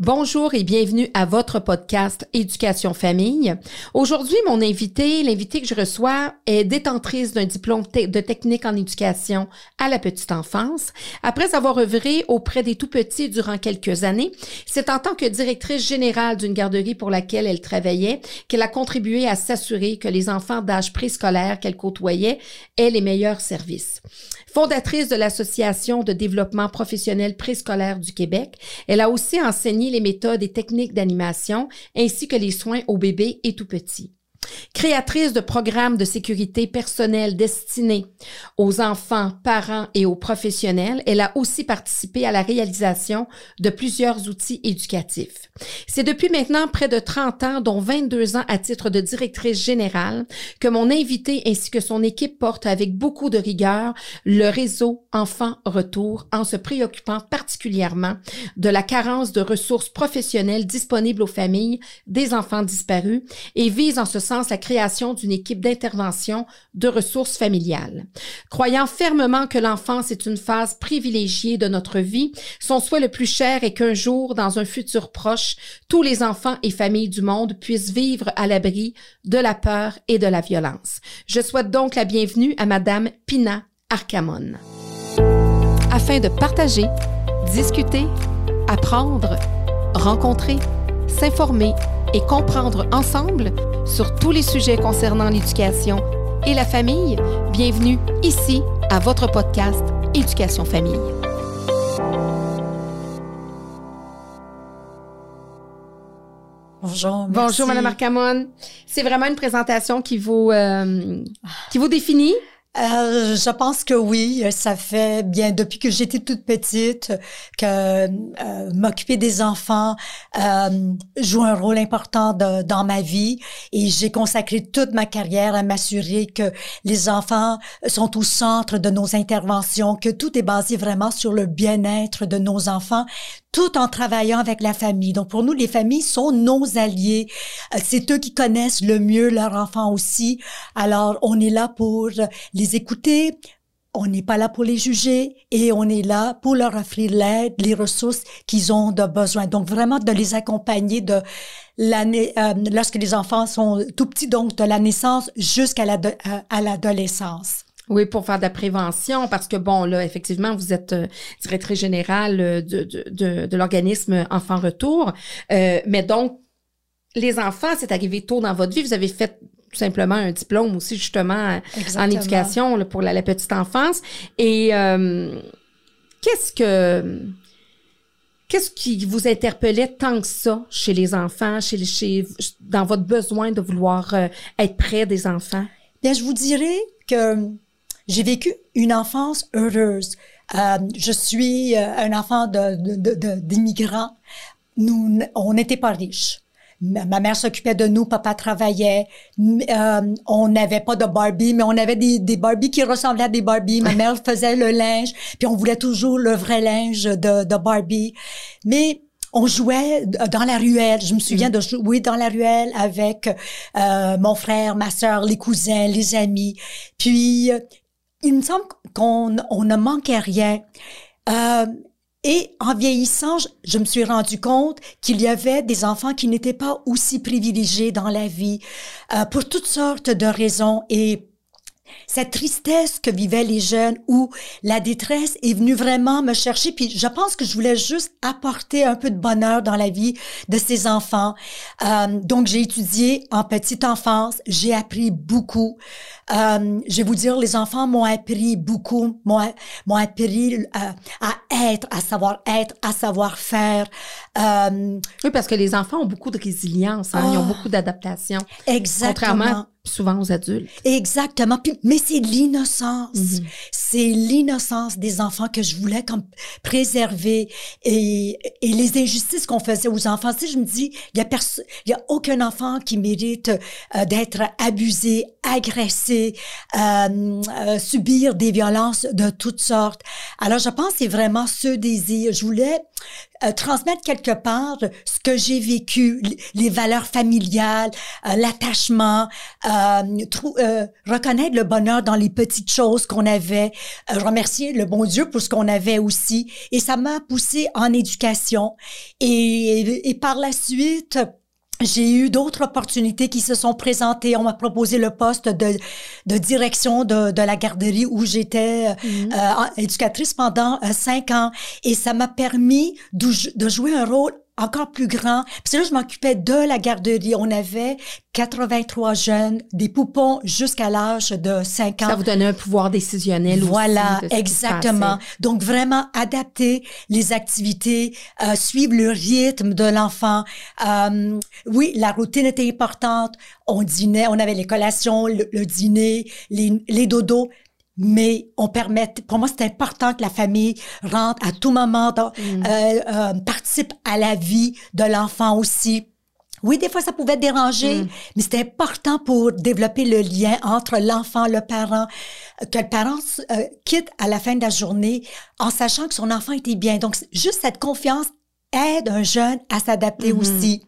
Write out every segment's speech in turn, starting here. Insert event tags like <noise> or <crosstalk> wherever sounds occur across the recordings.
Bonjour et bienvenue à votre podcast Éducation Famille. Aujourd'hui, mon invité, l'invité que je reçois, est détentrice d'un diplôme de technique en éducation à la petite enfance. Après avoir œuvré auprès des tout-petits durant quelques années, c'est en tant que directrice générale d'une garderie pour laquelle elle travaillait qu'elle a contribué à s'assurer que les enfants d'âge préscolaire qu'elle côtoyait aient les meilleurs services. Fondatrice de l'Association de développement professionnel préscolaire du Québec, elle a aussi enseigné les méthodes et techniques d'animation ainsi que les soins aux bébés et tout petits. Créatrice de programmes de sécurité personnelle destinés aux enfants, parents et aux professionnels, elle a aussi participé à la réalisation de plusieurs outils éducatifs. C'est depuis maintenant près de 30 ans, dont 22 ans à titre de directrice générale, que mon invité ainsi que son équipe portent avec beaucoup de rigueur le réseau Enfants Retour en se préoccupant particulièrement de la carence de ressources professionnelles disponibles aux familles des enfants disparus et vise en ce la création d'une équipe d'intervention de ressources familiales. Croyant fermement que l'enfance est une phase privilégiée de notre vie, son souhait le plus cher est qu'un jour, dans un futur proche, tous les enfants et familles du monde puissent vivre à l'abri de la peur et de la violence. Je souhaite donc la bienvenue à Madame Pina Arcamon. Afin de partager, discuter, apprendre, rencontrer, s'informer et comprendre ensemble sur tous les sujets concernant l'éducation et la famille, bienvenue ici à votre podcast Éducation Famille. Bonjour. Bonjour, Madame Arcamon. C'est vraiment une présentation qui vous, euh, qui vous définit. Euh, je pense que oui. Ça fait bien depuis que j'étais toute petite que euh, m'occuper des enfants euh, joue un rôle important dans ma vie et j'ai consacré toute ma carrière à m'assurer que les enfants sont au centre de nos interventions, que tout est basé vraiment sur le bien-être de nos enfants tout en travaillant avec la famille. Donc pour nous, les familles sont nos alliés. Euh, c'est eux qui connaissent le mieux leurs enfants aussi. Alors on est là pour les écouter. On n'est pas là pour les juger et on est là pour leur offrir l'aide, les ressources qu'ils ont de besoin. Donc vraiment de les accompagner de l'année euh, lorsque les enfants sont tout petits, donc de la naissance jusqu'à l'adolescence. Oui, pour faire de la prévention, parce que bon, là, effectivement, vous êtes euh, directrice générale euh, de, de, de, l'organisme Enfants Retour. Euh, mais donc, les enfants, c'est arrivé tôt dans votre vie. Vous avez fait tout simplement un diplôme aussi, justement, en éducation pour la, petite enfance. Et qu'est-ce que... Qu'est-ce qui vous interpellait tant que ça chez les enfants, chez, chez dans votre besoin de vouloir être près des enfants? Bien, je vous dirais que j'ai vécu une enfance heureuse. Euh, je suis euh, un enfant d'immigrants. De, de, nous, on n'était pas riches. Ma mère s'occupait de nous, papa travaillait. Euh, on n'avait pas de Barbie, mais on avait des, des Barbies qui ressemblaient à des Barbies. Ma mère faisait le linge, puis on voulait toujours le vrai linge de, de Barbie. Mais on jouait dans la ruelle. Je me souviens mm. de jouer dans la ruelle avec euh, mon frère, ma sœur, les cousins, les amis. Puis il me semble qu'on on ne manquait rien. Euh, et en vieillissant, je, me suis rendu compte qu'il y avait des enfants qui n'étaient pas aussi privilégiés dans la vie euh, pour toutes sortes de raisons. Et cette tristesse que vivaient les jeunes où la détresse est venue vraiment me chercher. Puis je pense que je voulais juste apporter un peu de bonheur dans la vie de ces enfants. Euh, donc j'ai étudié en petite enfance, j'ai appris beaucoup. Euh, je vais vous dire, les enfants m'ont appris beaucoup, m'ont appris euh, à être, à savoir être, à savoir faire. Euh, oui, parce que les enfants ont beaucoup de résilience, hein, ils ont ah. beaucoup d'adaptation. Exactement souvent aux adultes. Exactement. mais c'est l'innocence. Mhm. C'est l'innocence des enfants que je voulais comme préserver et, et les injustices qu'on faisait aux enfants. Si je me dis, il y a il y a aucun enfant qui mérite d'être abusé, agressé euh, euh, subir des violences de toutes sortes. Alors, je pense que c'est vraiment ce désir. Je voulais euh, transmettre quelque part ce que j'ai vécu, les valeurs familiales, euh, l'attachement, euh, reconnaître le bonheur dans les petites choses qu'on avait, remercier le bon Dieu pour ce qu'on avait aussi. Et ça m'a poussé en éducation. Et par la suite, j'ai eu d'autres opportunités qui se sont présentées. On m'a proposé le poste de, de direction de, de la garderie où j'étais mhm. euh, éducatrice pendant euh, cinq ans. Et ça m'a permis de jouer un rôle encore plus grand. Parce que là, je m'occupais de la garderie. On avait 83 jeunes, des poupons jusqu'à l'âge de 5 ans. Ça vous donnait un pouvoir décisionnel Voilà, exactement. Donc, vraiment adapter les activités, euh, suivre le rythme de l'enfant. Euh, oui, la routine était importante. On dînait, on avait les collations, le, dîner, les, les dodos, mais on permet, pour moi, c'est important que la famille rentre à tout moment, dans, mm. euh, euh, participe à la vie de l'enfant aussi. Oui, des fois, ça pouvait déranger, mm. mais c'était important pour développer le lien entre l'enfant, le parent, que le parent euh, quitte à la fin de la journée en sachant que son enfant était bien. Donc, juste cette confiance aide un jeune à s'adapter mm-hmm. aussi.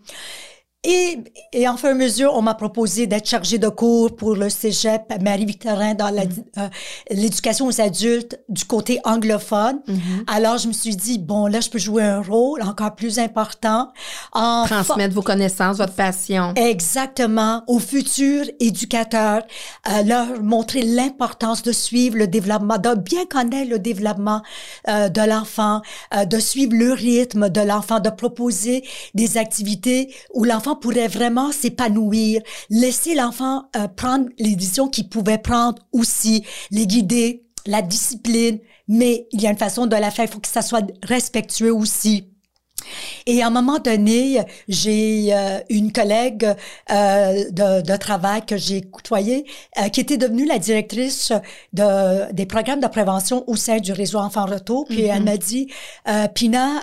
Et, et en fin de mesure, on m'a proposé d'être chargée de cours pour le cégep Marie-Victorin dans mm. euh, l'éducation aux adultes du côté anglophone. Mm-hmm. Alors, je me suis dit, bon, là, je peux jouer un rôle encore plus important. En Transmettre vos connaissances, votre passion. Exactement. Aux futurs éducateurs, euh, leur montrer l'importance de suivre le développement, de bien connaître le développement euh, de l'enfant, euh, de suivre le rythme de l'enfant, de proposer des activités où l'enfant pourrait vraiment s'épanouir, laisser l'enfant euh, prendre les décisions qu'il pouvait prendre aussi, les guider, la discipline, mais il y a une façon de la faire, il faut que ça soit respectueux aussi. Et à un moment donné, j'ai euh, une collègue euh, de, de, travail que j'ai côtoyée euh, qui était devenue la directrice de, des programmes de prévention au sein du réseau Enfants Retour. Puis elle mm-hmm. m'a dit, euh, Pina,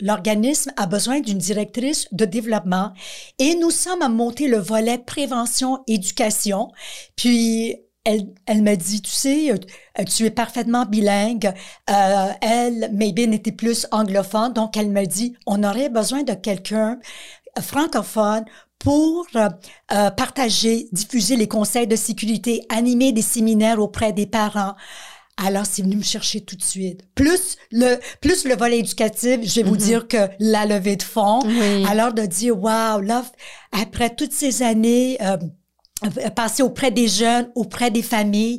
l'organisme a besoin d'une directrice de développement et nous sommes à monter le volet prévention-éducation. Puis elle, elle me dit, tu sais, euh, tu es parfaitement bilingue. Euh, elle, Maybin, était plus anglophone, donc elle me dit, on aurait besoin de quelqu'un francophone pour euh, partager, diffuser les conseils de sécurité, animer des séminaires auprès des parents. Alors, c'est venu me chercher tout de suite. Plus le, plus le volet éducatif, je vais vous mm-hmm. dire que la levée de fonds. Alors, de dire, wow, là, après toutes ces années, euh, passer auprès des jeunes, auprès des familles.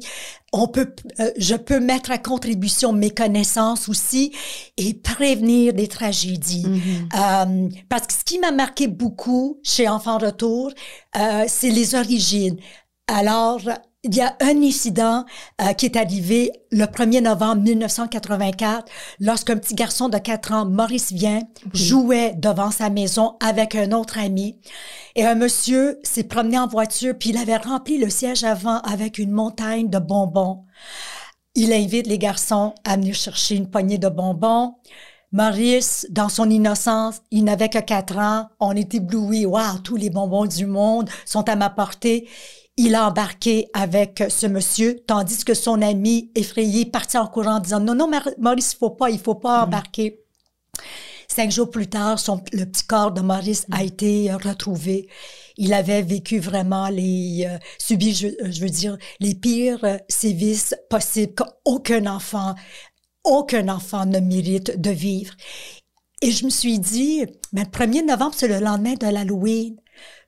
On peut, euh, je peux mettre à contribution mes connaissances aussi et prévenir des tragédies. Mm-hmm. euh, parce que ce qui m'a marqué beaucoup chez Enfants Retour, euh, c'est les origines. Alors, il y a un incident euh, qui est arrivé le 1er novembre 1984 lorsqu'un petit garçon de 4 ans, Maurice Vient, jouait devant sa maison avec un autre ami. Et un monsieur s'est promené en voiture puis il avait rempli le siège avant avec une montagne de bonbons. Il invite les garçons à venir chercher une poignée de bonbons. Maurice, dans son innocence, il n'avait que 4 ans. On est ébloui. Waouh, tous les bonbons du monde sont à ma portée il a embarqué avec ce monsieur, tandis que son ami effrayé partit en courant en disant non, non, Maurice, il faut pas, il faut pas mm. embarquer. Cinq jours plus tard, son, le petit corps de Maurice a mm. été euh, retrouvé. Il avait vécu vraiment les, euh, subi, je, je, veux dire, les pires euh, sévices possibles qu'aucun enfant, aucun enfant ne mérite de vivre. Et je me suis dit, mais le 1er novembre, c'est le lendemain de l'Halloween.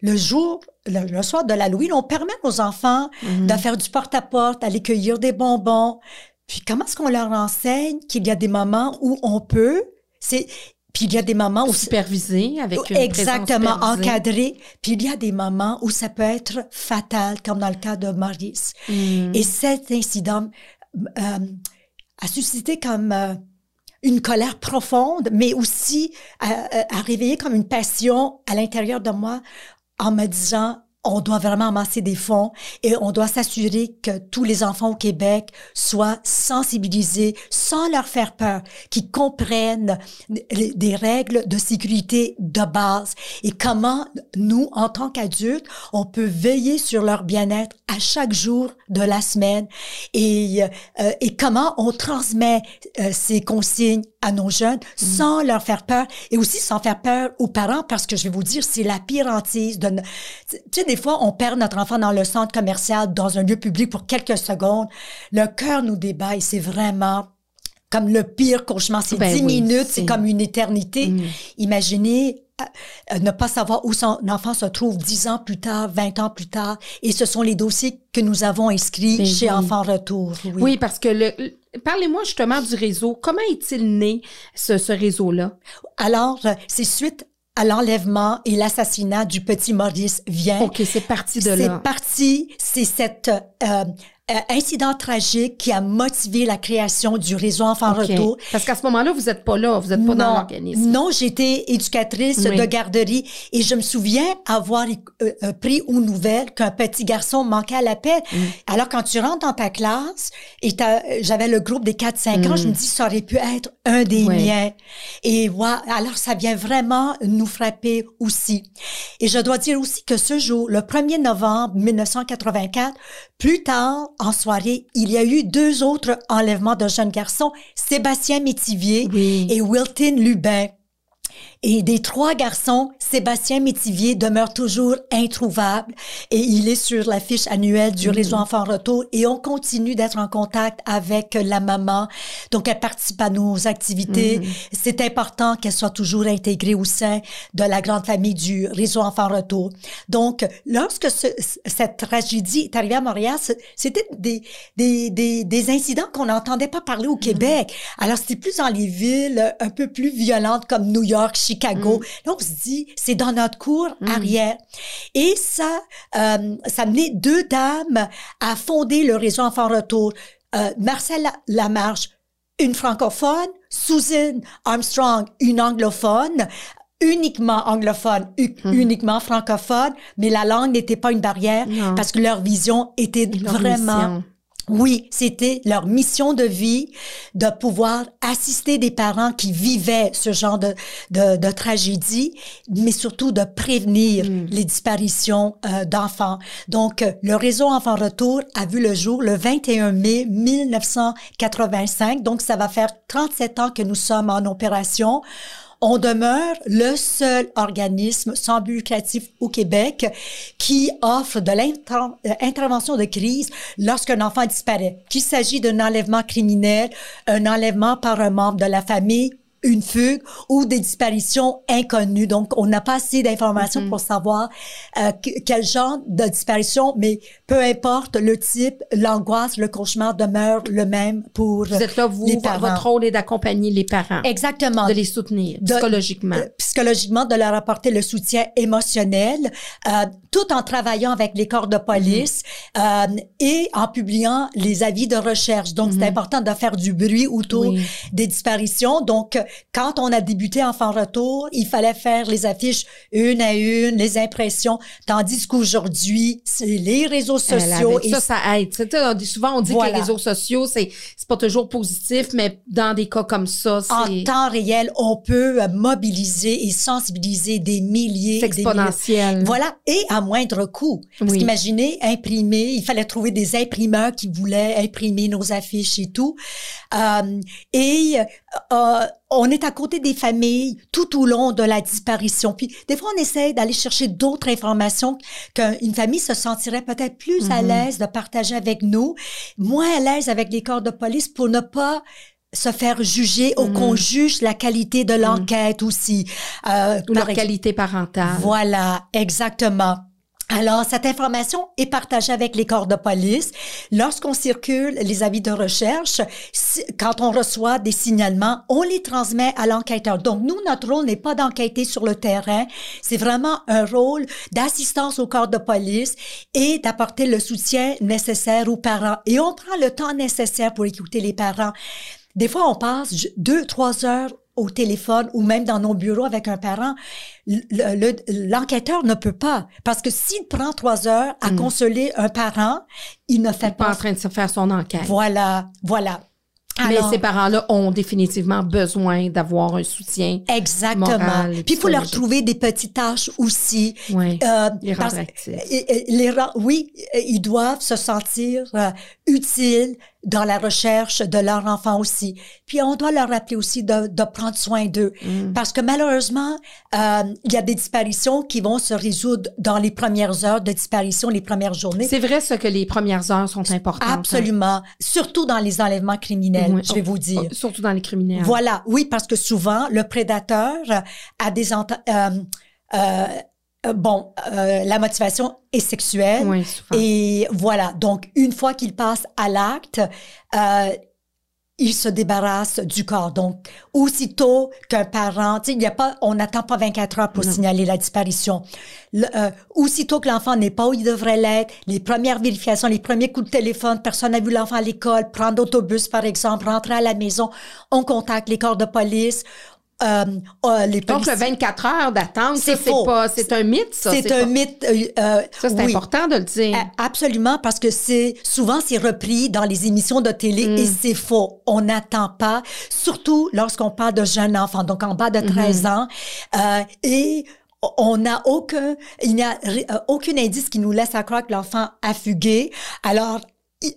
Le jour le, soir de l'Halloween, on permet aux enfants de mhm. faire du porte-à-porte, aller cueillir des bonbons. Puis comment est-ce qu'on leur enseigne qu'il y a des moments où on peut, c'est puis il y a des moments où supervisé avec une exactement encadré. Puis il y a des moments où ça peut être fatal, comme dans le cas de Maurice. Mhm. Et cet incident euh, a suscité comme euh, une colère profonde, mais aussi a, a réveillé comme une passion à l'intérieur de moi en me disant, on doit vraiment amasser des fonds et on doit s'assurer que tous les enfants au Québec soient sensibilisés sans leur faire peur, qu'ils comprennent des règles de sécurité de base et comment nous, en tant qu'adultes, on peut veiller sur leur bien-être à chaque jour de la semaine et, euh, et comment on transmet euh, ces consignes à nos jeunes mm. sans leur faire peur et aussi sans faire peur aux parents parce que je vais vous dire, c'est la pire hantise de... Tu sais, des fois, on perd notre enfant dans le centre commercial, dans un lieu public pour quelques secondes. Le cœur nous débat et c'est vraiment comme le pire cauchemar. C'est ben dix minutes, c'est comme une éternité. Mm. Imaginez euh, euh, ne pas savoir où son enfant se trouve dix ans plus tard, vingt ans plus tard. Et ce sont les dossiers que nous avons inscrits ben chez Enfants Retour. Oui. parce que le, parlez-moi justement du réseau. Comment est-il né, ce, ce réseau-là? Alors, euh, c'est suite à l'enlèvement et l'assassinat du petit Maurice Vient. OK, c'est parti de là. C'est parti, c'est cette euh, euh, incident tragique qui a motivé la création du réseau Enfants Retour. Parce qu'à ce moment-là, vous n'êtes pas là, vous n'êtes pas dans l'organisme. Non, j'étais éducatrice de garderie et je me souviens avoir euh, euh, pris aux nouvelles qu'un petit garçon manquait à l'appel. Mm. Alors, quand tu rentres dans ta classe et j'avais le groupe des 4-5 ans, je me mm. dis, ça aurait pu être un des miens. Et voilà, alors ça vient vraiment nous frapper aussi. Et je dois dire aussi que ce jour, le 1er novembre 1984, plus tard, en soirée, il y a eu deux autres enlèvements de jeunes garçons, Sébastien Métivier et Wilton Lubin. Et des trois garçons, Sébastien Métivier demeure toujours introuvable et il est sur la fiche annuelle du réseau mm. Enfants Retour et on continue d'être en contact avec la maman. Donc, elle participe à nos activités. Mm. C'est important qu'elle soit toujours intégrée au sein de la grande famille du réseau Enfants Retour. Donc, lorsque cette tragédie est arrivée à Montréal, c'était des, des, des, des incidents qu'on n'entendait pas parler au mm. Québec. Alors, c'était plus dans les villes un peu plus violentes comme New York, Chicago. Mm. Là, on se dit, c'est dans notre cour mm. arrière. Et ça, euh, ça a mené deux dames à fonder le réseau Enfants Retour. Euh, Marcel Lamarche, une francophone, Susan Armstrong, une anglophone, uniquement anglophone, mm. uniquement francophone, mais la langue n'était pas une barrière parce que leur vision était vraiment oui, c'était leur mission de vie de pouvoir assister des parents qui vivaient ce genre de, de, de tragédie, mais surtout de prévenir hmm. les disparitions euh, d'enfants. Donc, le réseau Enfants Retour a vu le jour le 21 mai 1985. Donc, ça va faire 37 ans que nous sommes en opération on demeure le seul organisme sans but lucratif au Québec qui offre de l'intervention euh, de crise lorsqu'un enfant disparaît, qu'il s'agit d'un enlèvement criminel, un enlèvement par un membre de la famille une fugue ou des disparitions inconnues. Donc, on n'a pas assez d'informations mm-hmm. pour savoir euh, quel genre de disparition, mais peu importe le type, l'angoisse, le cauchemar demeure le même pour Vous êtes là, vous, votre rôle est d'accompagner les parents. Exactement. De les soutenir psychologiquement. Euh, psychologiquement, de leur apporter le soutien émotionnel, euh, tout en travaillant avec les corps de police euh, et en publiant les avis de recherche. Donc, c'est mm-hmm. important de faire du bruit autour des disparitions. Donc, quand on a débuté Enfant Retour, il fallait faire les affiches une à une, les impressions, tandis qu'aujourd'hui, c'est les réseaux sociaux. et ça, ça aide. souvent, on dit que les réseaux sociaux, c'est c'est pas toujours positif, mais dans des cas comme ça, c'est... En temps réel, on peut mobiliser et sensibiliser des milliers... C'est exponentiel. Voilà, et à moindre coût. Parce qu'imaginez, imprimer, il fallait trouver des imprimeurs qui voulaient imprimer nos affiches et tout. Euh, et euh, on est à côté des familles tout au long de la disparition. Puis des fois, on essaie d'aller chercher d'autres informations qu'une famille se sentirait peut-être plus à mhm. l'aise de partager avec nous, moins à l'aise avec les corps de police pour ne pas se faire juger ou qu'on mhm. juge la qualité de l'enquête aussi. Euh, ou la qualité parentale. Voilà, exactement. Alors, cette information est partagée avec les corps de police. Lorsqu'on circule les avis de recherche, quand on reçoit des signalements, on les transmet à l'enquêteur. Donc, nous, notre rôle n'est pas d'enquêter sur le terrain. C'est vraiment un rôle d'assistance au corps de police et d'apporter le soutien nécessaire aux parents. Et on prend le temps nécessaire pour écouter les parents. Des fois, on passe deux, trois heures au téléphone ou même dans nos bureaux avec un parent, le- le- l'enquêteur ne peut pas. Parce que s'il prend trois heures à consoler un parent, il ne fait Pas en pas. train de se faire son enquête. Voilà, voilà. Mais ces parents-là ont définitivement besoin d'avoir un soutien. Exactement. Puis il faut leur trouver des petites tâches aussi. Ouais. Euh, Les parce- les oui, ils doivent se sentir euh, utiles dans la recherche de leur enfant aussi. Puis on doit leur rappeler aussi de, de prendre soin d'eux. Mm. Parce que malheureusement, euh, il y a des disparitions qui vont se résoudre dans les premières heures de disparition, les premières journées. C'est vrai, ça, que les premières heures sont importantes. hein? Absolument. Surtout dans les enlèvements criminels, Oui. je vais vous dire. Oh, Surtout dans les criminels. Voilà, oui, parce que souvent, le prédateur a des... euh, euh, euh, bon, euh, la motivation est sexuelle. Oui. Et voilà, donc une fois qu'il passe à l'acte, euh, il se débarrasse du corps. Donc, aussitôt qu'un parent, il y a pas, on n'attend pas 24 heures pour Non. signaler la disparition. Le- euh, aussitôt que l'enfant n'est pas où il devrait l'être, les premières vérifications, les premiers coups de téléphone, personne n'a vu l'enfant à l'école, prendre l'autobus par exemple, rentrer à la maison, on contacte les corps de police. Euh, euh, les Donc, le policiers- 24 heures d'attente, C'est pas, c'est un mythe, ça. c'est un pas- mythe. euh, euh, Ça, c'est oui. important de le dire. Absolument, parce que c'est souvent c'est repris dans les émissions de télé Mm. et c'est faux. On n'attend pas, surtout lorsqu'on parle de jeunes enfants, donc en bas de Mm-hmm. 13 ans, euh, et on n'a aucun, il n'y a aucun indice qui nous laisse à croire que l'enfant a fugué. Alors,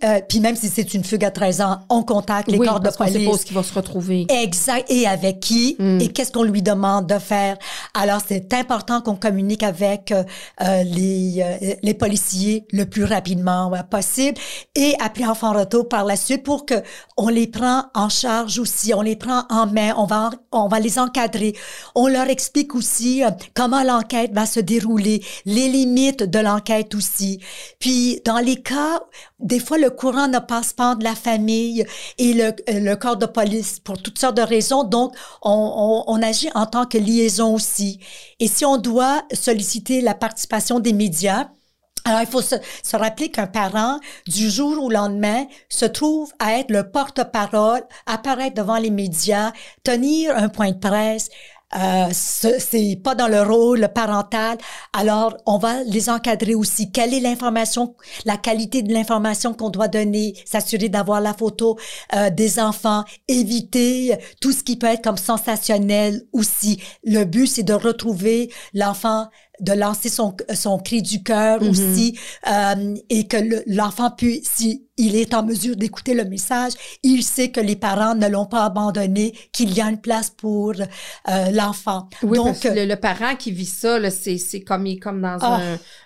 euh, puis même si c'est une fugue à 13 ans, on contacte les oui, corps de parce pas où police. qu'il va se retrouver. Exact. Et avec qui? Mm. et qu'est-ce qu'on lui demande de faire? Alors, c'est important qu'on communique avec euh, euh, les, euh, les policiers le plus rapidement possible et appeler Enfant Retour par la suite pour que on les prend en charge aussi, on les prend en main, on va, on va les encadrer. On leur explique aussi euh, comment l'enquête va se dérouler, les limites de l'enquête aussi. Puis, dans les cas, des fois, le courant ne passe pas de la famille et le, euh, le corps de police pour toutes sortes de raisons. Donc, on, on, on agit en tant que liaison aussi. Et si on doit solliciter la participation des médias, alors, il faut se, se rappeler qu'un parent, du jour au lendemain, se trouve à être le porte-parole, apparaître devant les médias, tenir un point de presse. Euh, ce- c'est pas dans le rôle parental. Alors, on va les encadrer aussi. Quelle est l'information, la qualité de l'information qu'on doit donner, s'assurer d'avoir la photo euh, des enfants, éviter tout ce qui peut être comme sensationnel aussi. Le but, c'est de retrouver l'enfant de lancer son, son cri du cœur Mhm. aussi euh, et que le- l'enfant puisse, si il est en mesure d'écouter le message, il sait que les parents ne l'ont pas abandonné, qu'il y a une place pour euh, l'enfant. Oui, Donc, parce que le, le parent qui vit ça, c'est, c'est comme, il comme dans Ah.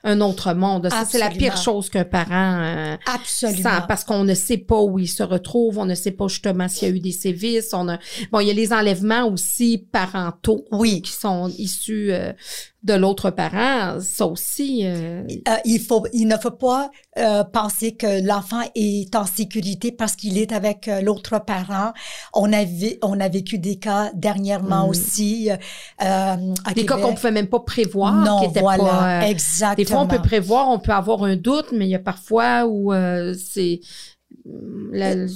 un, un autre monde. C'est la pire chose qu'un parent euh, absolument. sent, parce qu'on ne sait pas où il se retrouve, on ne sait pas justement s'il y a eu des sévices. On a, bon, il y a les enlèvements aussi parentaux Oui. qui sont issus euh, de l'autre parent. Ça aussi, euh, Euh, il faut, il ne faut pas euh, penser que l'enfant est en sécurité parce qu'il est avec l'autre parent. On a, vé- on a vécu des cas dernièrement Mm. aussi. à des cas qu'on pouvait même pas prévoir, Non, voilà, pas. exactement. Des fois, on peut prévoir, on peut avoir un doute, mais il y a parfois où c'est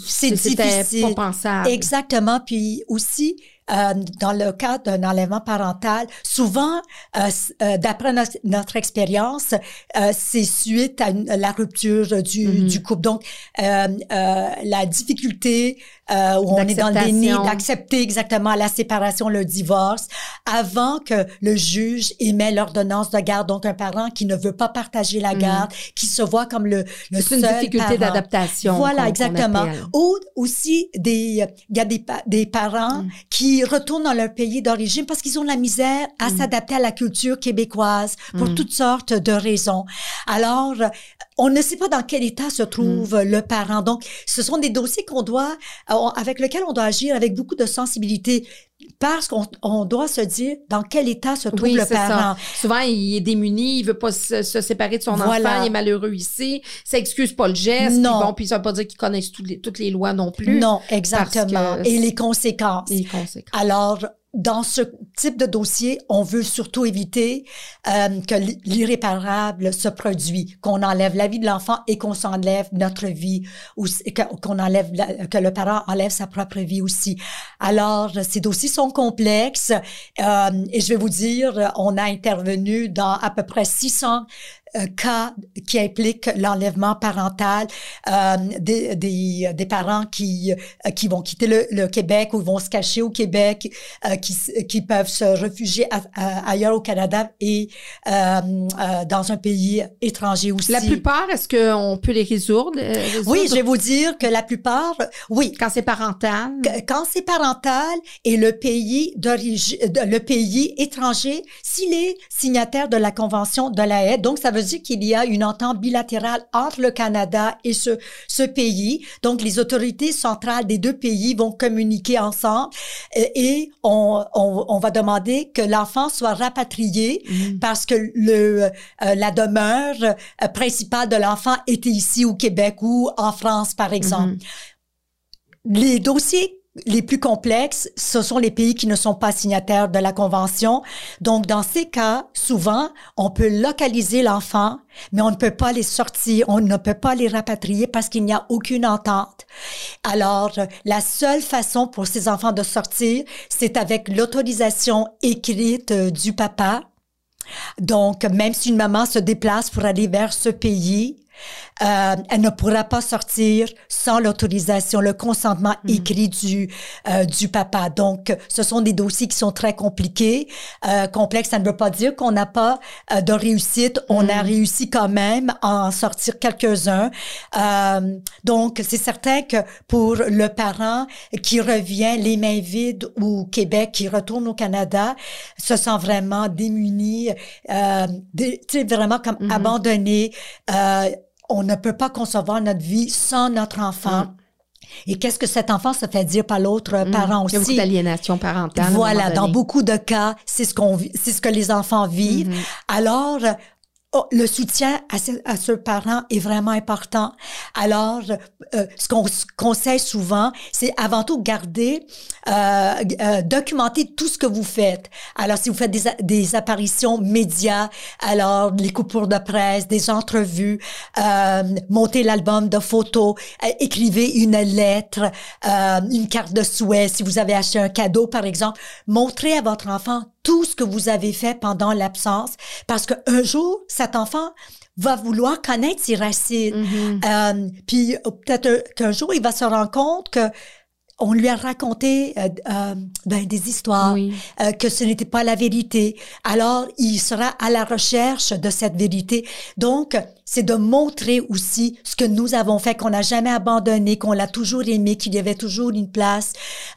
C'est difficile. pas pensable. Exactement. Puis aussi, euh, dans le cas d'un enlèvement parental, souvent, euh, euh, d'après notre, notre expérience, euh, c'est suite à une- la rupture du, Mhm. du couple. Donc, euh, euh, la difficulté euh, où on est dans le déni d'accepter exactement la séparation, le divorce, avant que le juge émet l'ordonnance de garde. Donc, un parent qui ne veut pas partager la Mhm. garde, qui se voit comme le, le C'est une difficulté parent. d'adaptation. Voilà, exactement. Ou aussi des, il y a des, des parents Mm. qui retournent dans leur pays d'origine parce qu'ils ont la misère à Mm. s'adapter à la culture québécoise pour Mm. toutes sortes de raisons. Alors, on ne sait pas dans quel état se trouve Mm. le parent. Donc, ce sont des dossiers qu'on doit, euh, avec lesquels on doit agir avec beaucoup de sensibilité parce qu'on on doit se dire dans quel état se trouve Oui, le parent. ça. Souvent, il est démuni, il veut pas se, se séparer de son Voilà. enfant, il est malheureux ici. Ça excuse pas le geste. Non. Puis bon, puis ça veut pas dire qu'ils connaissent toutes les, toutes les lois non plus. Non, exactement. Et les conséquences. Les conséquences. Alors, dans ce type de dossier, on veut surtout éviter euh, que l'irréparable se produit, qu'on enlève la vie de l'enfant et qu'on s'enlève notre vie, ou qu'on enlève que le parent enlève sa propre vie aussi. Alors, ces dossiers sont complexes euh, et je vais vous dire, on a intervenu dans à peu près 600 euh, cas qui impliquent l'enlèvement parental euh, des, des, des, parents qui euh, qui vont quitter le, le, Québec ou vont se cacher au Québec, euh, qui, qui peuvent se réfugier ailleurs au Canada et dans un pays étranger aussi. La plupart, est-ce qu'on peut les résoudre, résoudre, Oui, je vais vous dire que la plupart, oui. Quand c'est parental? Quand c'est parental et le pays d'origine, le pays étranger, s'il est signataire de la Convention de la haie, donc ça veut veut dire qu'il y a une entente bilatérale entre le Canada et ce, ce pays. Donc, les autorités centrales des deux pays vont communiquer ensemble et, on, on, on, va demander que l'enfant soit rapatrié mm. parce que le, euh, la demeure euh, principale de l'enfant était ici au Québec ou en France, par exemple. Mm-hmm. Les dossiers les plus complexes, ce sont les pays qui ne sont pas signataires de la Convention. Donc, dans ces cas, souvent, on peut localiser l'enfant, mais on ne peut pas les sortir, on ne peut pas les rapatrier parce qu'il n'y a aucune entente. Alors, la seule façon pour ces enfants de sortir, c'est avec l'autorisation écrite euh, du papa. Donc, même si une maman se déplace pour aller vers ce pays, euh, elle ne pourra pas sortir sans l'autorisation, le consentement mhm. écrit du euh, du papa. Donc, ce sont des dossiers qui sont très compliqués, euh, complexes. Ça ne veut pas dire qu'on n'a pas euh, de réussite. On a mhm. réussi quand même à en sortir quelques-uns. Euh, donc, c'est certain que pour le parent qui revient les mains vides au Québec, qui retourne au Canada, se sent vraiment démuni, euh, vraiment comme mhm. abandonné. Euh, on ne peut pas concevoir notre vie sans notre enfant. Mm. Et qu'est-ce que cet enfant se fait dire par l'autre mm. parent aussi? Il y a beaucoup d'aliénation parentale. Voilà, dans beaucoup de cas, c'est ce qu'on, c'est ce que les enfants vivent. Mm-hmm. Alors, Oh, le soutien à ce, à ce, parent est vraiment important. Alors, euh, ce qu'on conseille souvent, c'est avant tout garder, euh, euh, documenter tout ce que vous faites. Alors, si vous faites des, des apparitions médias, alors les coupures de presse, des entrevues, euh, montez l'album de photos, euh, écrivez une lettre, une carte de souhait. Si vous avez acheté un cadeau, par exemple, montrez à votre enfant tout ce que vous avez fait pendant l'absence, parce qu'un jour, cet enfant va vouloir connaître ses racines. Mm-hmm. euh, puis euh, peut-être qu'un jour, il va se rendre compte que on lui a raconté euh, euh ben, des histoires, euh, que ce n'était pas la vérité. Alors, il sera à la recherche de cette vérité. Donc, c'est de montrer aussi ce que nous avons fait, qu'on n'a jamais abandonné, qu'on l'a toujours aimé, qu'il y avait toujours une place,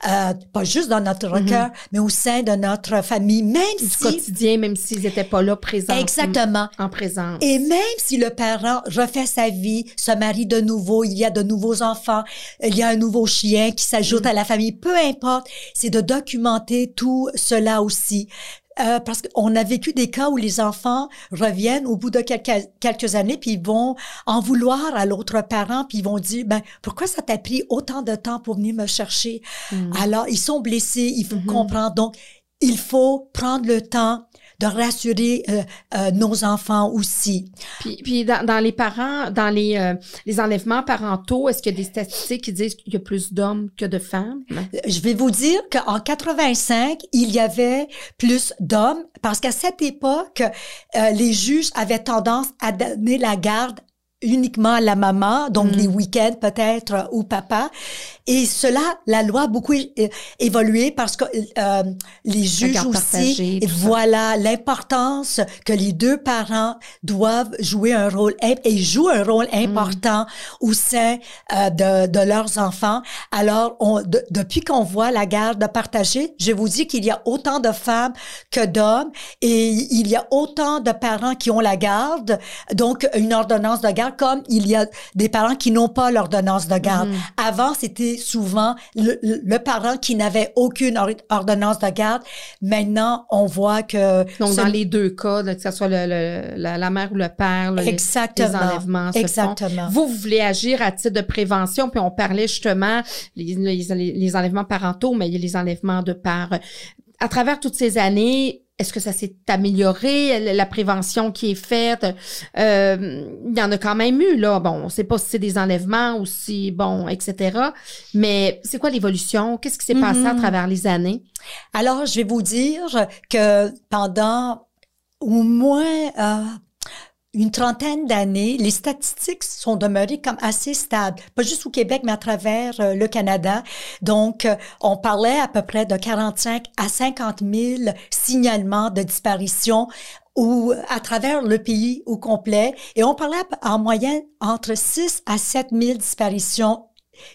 euh, pas juste dans notre mm cœur, mais au sein de notre famille, même du si... quotidien, même s'ils n'étaient pas là présents. Exactement. En présence. Et même si le parent refait sa vie, se marie de nouveau, il y a de nouveaux enfants, il y a un nouveau chien qui s'ajoute mm. à la famille, peu importe, c'est de documenter tout cela aussi. Euh, parce qu'on a vécu des cas où les enfants reviennent au bout de quelques, quelques années, puis ils vont en vouloir à l'autre parent, puis ils vont dire, ben pourquoi ça t'a pris autant de temps pour venir me chercher? Mm. Alors ils sont blessés, il faut mm-hmm. comprendre. Donc il faut prendre le temps de rassurer euh, euh, nos enfants aussi. Puis, puis dans, dans, les parents, dans les, euh, les enlèvements parentaux, est-ce qu'il y a des statistiques qui disent qu'il y a plus d'hommes que de femmes? Je vais vous dire qu'en 85, il y avait plus d'hommes parce qu'à cette époque, les juges avaient tendance à donner la garde uniquement la maman, donc mm. les week-ends peut-être, ou papa. Et cela, la loi a beaucoup évolué parce que euh, les juges aussi, et voilà l'importance que les deux parents doivent jouer un rôle et jouent un rôle mm. important au sein euh, de, de, leurs enfants. Alors, on, depuis qu'on voit la garde partagée, je vous dis qu'il y a autant de femmes que d'hommes et il y a autant de parents qui ont la garde, donc une ordonnance de garde, comme il y a des parents qui n'ont pas l'ordonnance de garde. Mm. Avant, c'était souvent le, parent qui n'avait aucune ordonnance de garde. Maintenant, on voit que... Donc, dans les deux cas, que ce soit le, la, mère ou le père, exactement, les, enlèvements Exactement. Vous, vous voulez agir à titre de prévention, puis on parlait justement les, les, les enlèvements parentaux, mais il y a les enlèvements de père à travers toutes ces années, est-ce que ça s'est amélioré, la prévention qui est faite? Euh, il y en a quand même eu, là. Bon, on sait pas si c'est des enlèvements ou si, bon, etc. Mais c'est quoi l'évolution? Qu'est-ce qui s'est passé à Mhm. travers les années? Alors, je vais vous dire que pendant au moins euh, une trentaine d'années, les statistiques sont demeurées comme assez stables, pas juste au Québec, mais à travers euh, le Canada. Donc, euh, on parlait à peu près de 45 à 50 000 signalements de disparition ou à travers le pays au complet. Et on parlait en moyenne entre 6 à 7 000 disparitions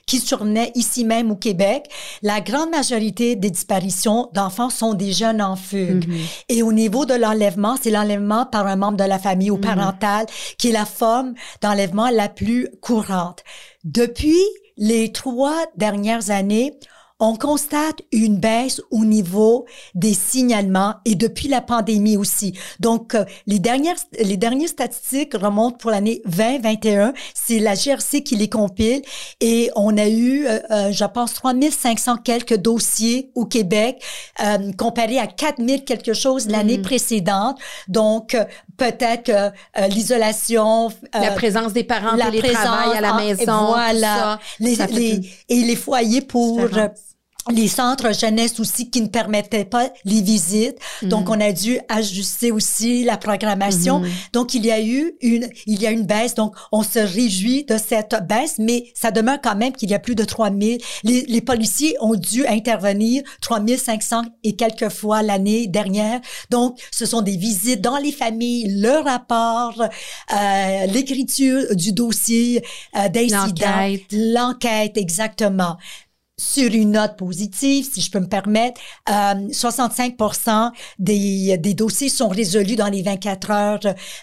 qui survenaient ici même au Québec. La grande majorité des disparitions d'enfants sont des jeunes en fugue. Mhm. Et au niveau de l'enlèvement, c'est l'enlèvement par un membre de la famille ou Mhm. parental qui est la forme d'enlèvement la plus courante. Depuis les trois dernières années, on constate une baisse au niveau des signalements et depuis la pandémie aussi. Donc, euh, les dernières, les dernières statistiques remontent pour l'année 2021. C'est la GRC qui les compile et on a eu, euh, euh, je pense, 3500 quelques dossiers au Québec euh, comparé à 4000 quelque chose l'année Mhm. précédente. Donc, euh, peut-être euh, l'isolation, euh, la présence des parents, la télétravail à la présence, maison, ah, et voilà. tout ça, les, ça les- une et les foyers pour. Les centres jeunesse aussi qui ne permettaient pas les visites. Donc, Mhm. on a dû ajuster aussi la programmation. Mhm. Donc, il y a eu une, il y a une baisse. Donc, on se réjouit de cette baisse, mais ça demeure quand même qu'il y a plus de 3000. Les, les policiers ont dû intervenir 3500 et quelques fois l'année dernière. Donc, ce sont des visites dans les familles, le rapport, euh, l'écriture du dossier euh, d'incident. L'enquête. L'enquête, exactement. Sur une note positive, si je peux me permettre, euh, 65 des, des dossiers sont résolus dans les 24 heures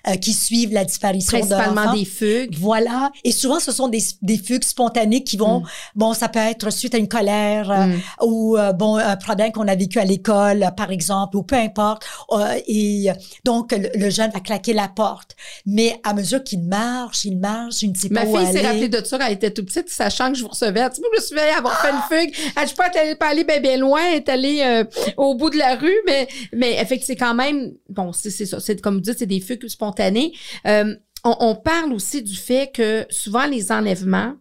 euh, qui suivent la disparition de Principalement l'enfant. des fugues. Voilà. Et souvent, ce sont des, des fugues spontanées qui vont, Mm. bon, ça peut être suite à une colère euh, Mm. ou, euh, bon, un problème qu'on a vécu à l'école, par exemple, ou peu importe. Euh, et donc, le, le jeune va claquer la porte. Mais à mesure qu'il marche, il marche, il ne sait Ma pas où fille s'est aller. rappelée de ça quand elle était toute petite, sachant que je vous recevais. Tu sais, je me souviens avoir fait une fugue. Elle, je sais pas, elle est pas allée bien, bien loin, elle est allée euh, au bout de la rue, mais, mais effectivement, c'est quand même, bon, c'est ça. C'est comme vous dites, c'est des fugues spontanées. Euh, on, on parle aussi du fait que souvent les enlèvements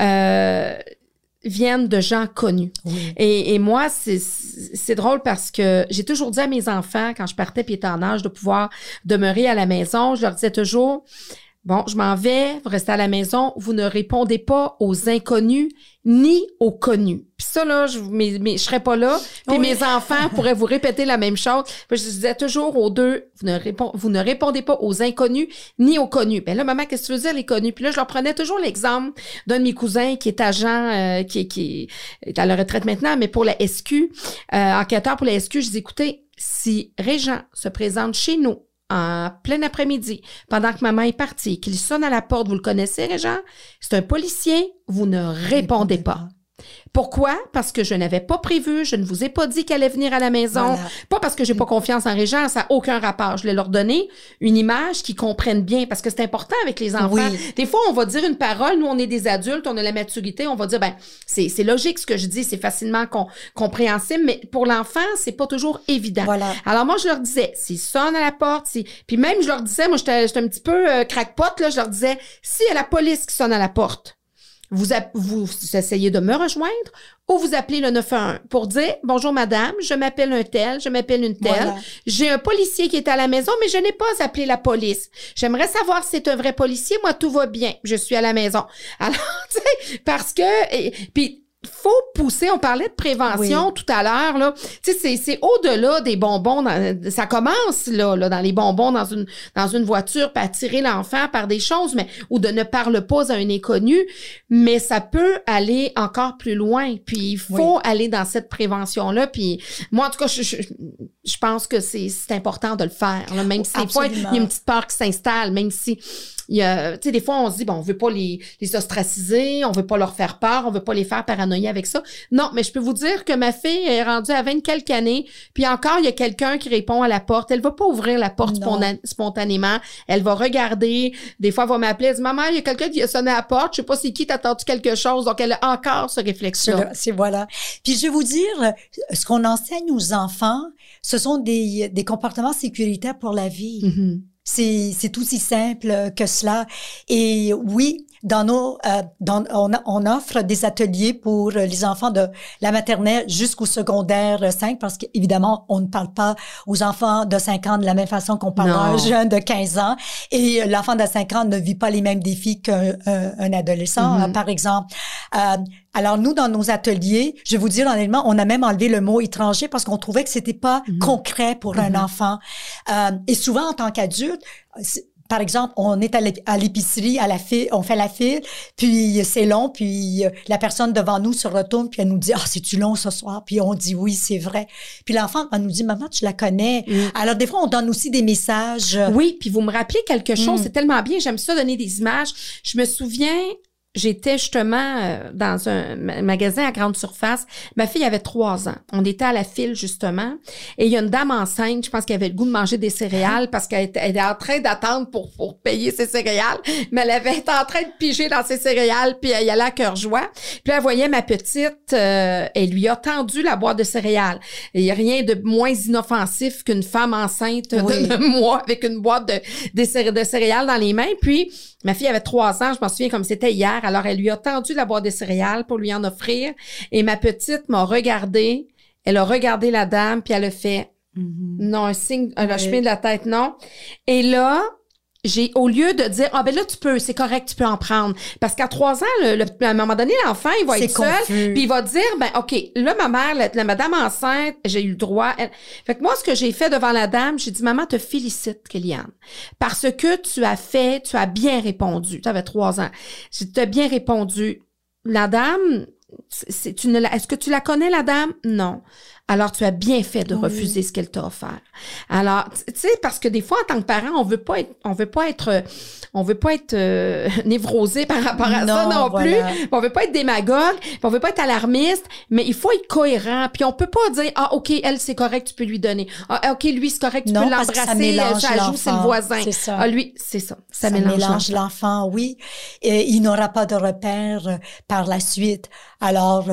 euh, viennent de gens connus. Oui. Et, et moi, c'est- c'est drôle parce que j'ai toujours dit à mes enfants, quand je partais puis étaient en âge de pouvoir demeurer à la maison, je leur disais toujours, bon, je m'en vais, vous restez à la maison, vous ne répondez pas aux inconnus ni aux connus. Puis ça, là, je, je serais pas là. Puis Oui. mes enfants pourraient vous répéter la même chose. Puis je disais toujours aux deux, vous ne, répond, vous ne répondez pas aux inconnus ni aux connus. Ben là, maman, qu'est-ce que tu veux dire, les connus? Puis là, je leur prenais toujours l'exemple d'un de mes cousins qui est agent, euh, qui, qui est à la retraite maintenant, mais pour la SQ, euh, enquêteur pour la SQ, je dis, écoutez, si Régent se présente chez nous en plein après-midi, pendant que maman est partie, qu'il sonne à la porte, vous le connaissez, Régent? C'est un policier, vous ne répondez pas. Pourquoi? Parce que je n'avais pas prévu, je ne vous ai pas dit qu'elle allait venir à la maison. Voilà. Pas parce que j'ai pas confiance en Régent, ça n'a aucun rapport. Je voulais leur donner une image qu'ils comprennent bien parce que c'est important avec les enfants. Oui. Des fois, on va dire une parole, nous, on est des adultes, on a la maturité, on va dire, ben, c'est logique ce que je dis, c'est facilement com- compréhensible, mais pour l'enfant, c'est pas toujours évident. Voilà. Alors moi, je leur disais, s'ils sonnent à la porte, si... puis même je leur disais, moi j'étais un petit peu euh, crackpot, là, je leur disais, si y a la police qui sonne à la porte, vous, vous essayez de me rejoindre ou vous appelez le 911 pour dire, bonjour madame, je m'appelle un tel, je m'appelle une telle, Voilà. j'ai un policier qui est à la maison, mais je n'ai pas appelé la police. J'aimerais savoir si c'est un vrai policier. Moi, tout va bien. Je suis à la maison. <laughs> Alors, tu sais, parce que... et- puis, faut pousser. On parlait de prévention tout à l'heure. là. Tu sais, c'est, c'est au-delà des bonbons. dans- ça commence là, là, dans les bonbons dans une dans une voiture, puis attirer l'enfant par des choses, mais ou de ne parle pas à un inconnu. Mais ça peut aller encore plus loin. Puis il faut aller dans cette prévention là. Puis moi, en tout cas, je, je, je pense que c'est important de le faire. là, même si des fois, il y a une petite peur qui s'installe, même si il y a, tu sais, des fois, on se dit, bon, on veut pas les, les ostraciser, on veut pas leur faire peur, on veut pas les faire paranoïer avec ça. Non, mais je peux vous dire que ma fille est rendue à 20 quelques années, puis encore, il y a quelqu'un qui répond à la porte. Elle va pas ouvrir la porte spontanément. Elle va regarder. Des fois, elle va m'appeler, elle dit, maman, il y a quelqu'un qui a sonné à la porte, je sais pas c'est qui, t'as entendu quelque chose. Donc, elle a encore ce là, c'est voilà. Puis je vais vous dire, ce qu'on enseigne aux enfants, ce sont des, des comportements sécuritaires pour la vie. Mhm. C'est, c'est aussi simple que cela. Et oui, dans nos, euh, dans, on, on offre des ateliers pour les enfants de la maternelle jusqu'au secondaire 5 parce qu'évidemment, on ne parle pas aux enfants de 5 ans de la même façon qu'on parle à un jeune de 15 ans. Et l'enfant de 5 ans ne vit pas les mêmes défis qu'un un, un adolescent, Mhm. euh, par exemple. Euh, alors, nous, dans nos ateliers, je vais vous dire honnêtement, on a même enlevé le mot étranger parce qu'on trouvait que c'était pas Mhm. concret pour un enfant. Euh, et souvent, en tant qu'adulte, par exemple, on est à l'ép- à l'épicerie, à la file, on fait la file, puis c'est long, puis euh, la personne devant nous se retourne, puis elle nous dit, ah, c'est-tu long ce soir? Puis on dit, oui, c'est vrai. Puis l'enfant, elle nous dit, maman, tu la connais. Mm. Alors, des fois, on donne aussi des messages. euh, Oui, puis vous me rappelez quelque chose, Mm. c'est tellement bien, j'aime ça donner des images. Je me souviens, j'étais justement euh, dans un ma- magasin à grande surface. Ma fille avait trois ans. On était à la file justement, et il y a une dame enceinte, je pense qu'elle avait le goût de manger des céréales parce qu'elle était, elle était en train d'attendre pour, pour payer ses céréales, mais elle avait été en train de piger dans ses céréales, puis elle y allait à cœur joie. Puis elle voyait ma petite, euh, elle lui a tendu la boîte de céréales. Il n'y a rien de moins inoffensif qu'une femme enceinte Oui. de <laughs> moi avec une boîte de, céré- de céréales dans les mains. Puis, ma fille avait trois ans, je m'en souviens comme c'était hier. Alors, elle lui a tendu la boîte de céréales pour lui en offrir. Et ma petite m'a regardé. Elle a regardé la dame, puis elle a fait Mhm. non, un signe, un Oui. chemin de la tête, non. Et là, j'ai, au lieu de dire, ah ben là, tu peux, c'est correct, tu peux en prendre. Parce qu'à trois ans, le, le- à un moment donné, l'enfant, il va être seul. Puis il va dire, ben OK, là, ma mère, la, la madame enceinte, j'ai eu le droit. Elle- Fait que moi, ce que j'ai fait devant la dame, j'ai dit, maman, te félicite, Kéliane. Parce que tu as fait, tu as bien répondu. Tu avais trois ans. J'ai dit, tu as bien répondu. La dame, c'est- c'est- tu ne la- est-ce que tu la connais, la dame? Non. Alors, tu as bien fait de Oui. refuser ce qu'elle t'a offert. Alors, tu sais, parce que des fois, en tant que parent, on veut pas être, on veut pas être, euh, on veut pas être euh, <laughs> névrosé par rapport à ça Non, non voilà. plus. On veut pas être démagogue, on veut pas être alarmiste, mais il faut être cohérent. Puis on peut pas dire ah ok elle c'est correct tu peux lui donner. Ah ok lui c'est correct tu Non, peux ça l'embrasser. Ça joue c'est le voisin. Ça. Ah lui c'est ça. Ça, Ça, mélange. l'enfant, oui. Et il n'aura pas de repère euh, par la suite. Alors,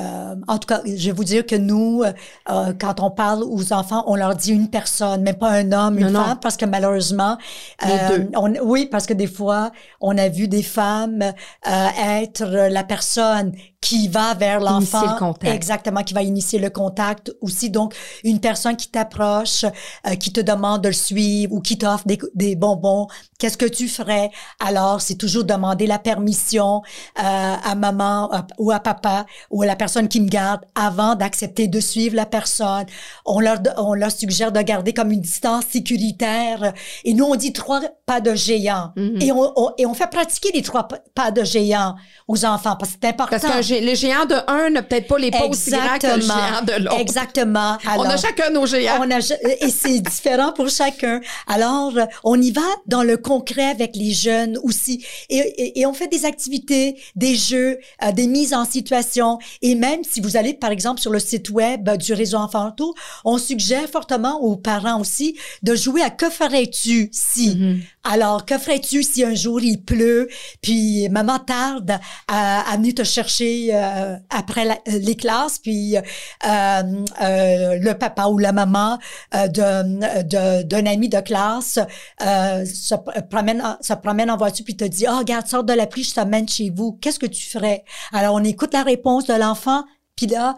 euh, en tout cas, je vais vous dire que nous, euh, euh, quand on parle aux enfants, on leur dit une personne, mais pas un homme, une Non, non. femme, parce que malheureusement, euh, Les deux. on, oui, parce que des fois, on a vu des femmes euh, être la personne qui va vers Initier l'enfant, le contact. exactement, qui va initier le contact aussi. Donc, une personne qui t'approche, euh, qui te demande de le suivre ou qui t'offre des, des bonbons, qu'est-ce que tu ferais? Alors, c'est toujours demander la permission euh, à maman ou à papa ou à la personne qui me garde avant d'accepter de suivre la personne. On leur on leur suggère de garder comme une distance sécuritaire. Et nous, on dit trois pas de géant. Mhm. Et on, on- et on fait pratiquer les trois pa- pas de géant aux enfants parce que c'est important. Parce le géant de un n'a peut-être pas les pas aussi grands que le géant de l'autre. Exactement. On a chacun nos géants. on a, et c'est différent pour chacun. Alors, on y va dans le concret avec les jeunes aussi. Et, et, et on fait des activités, des jeux, euh, des mises en situation. Et même si vous allez, par exemple, sur le site web euh, du réseau Enfanto, on suggère fortement aux parents aussi de jouer à que ferais-tu si? Mhm. Alors, que ferais-tu si un jour il pleut, puis maman tarde à, à venir te chercher euh, après la- les classes, puis euh, euh, le papa ou la maman euh, de- d'un ami de classe euh, se, pr- promène, en- se promène en voiture puis te dit, oh, regarde, sors de la pluie, je t'amène chez vous. Qu'est-ce que tu ferais? Alors, on écoute la réponse de l'enfant, puis là,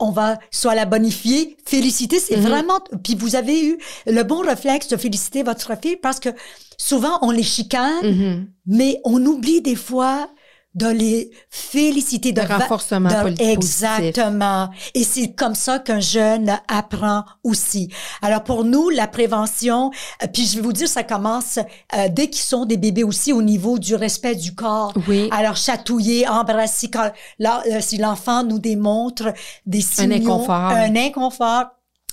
on va soit la bonifier, féliciter, c'est Mhm. vraiment puis vous avez eu le bon réflexe de féliciter votre fille parce que souvent on les chicane, Mhm. mais on oublie des fois de les féliciter de De renforcement de- exactement. Et c'est comme ça qu'un jeune apprend aussi. Alors pour nous la prévention euh, puis je vais vous dire ça commence euh, dès qu'ils sont des bébés aussi au niveau du respect du corps. Oui. alors, chatouiller, embrasser, quand, là, euh, si l'enfant nous démontre des signaux, inconfort. un inconfort,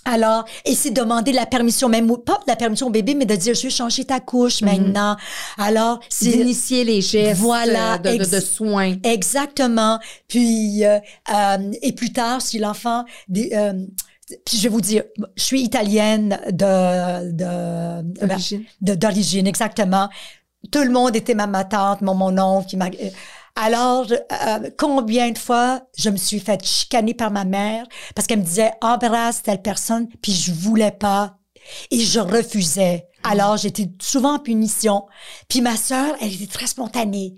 Alors, et c'est demander la permission, même pas la permission au bébé, mais de dire je vais changer ta couche maintenant. Alors, c'est D'initier les gestes Voilà, euh, de, de, ex- de soins. Exactement. Puis euh, euh, et plus tard, si l'enfant, euh, puis je vais vous dire, je suis italienne de de D'origine. de- d'origine, exactement. Tout le monde était ma, ma tante, mon, mon oncle qui m'a. Alors, euh, combien de fois je me suis fait chicaner par ma mère parce qu'elle me disait embrasse telle personne, puis je voulais pas et je refusais. Alors, j'étais souvent en punition. Puis ma sœur, elle était très spontanée.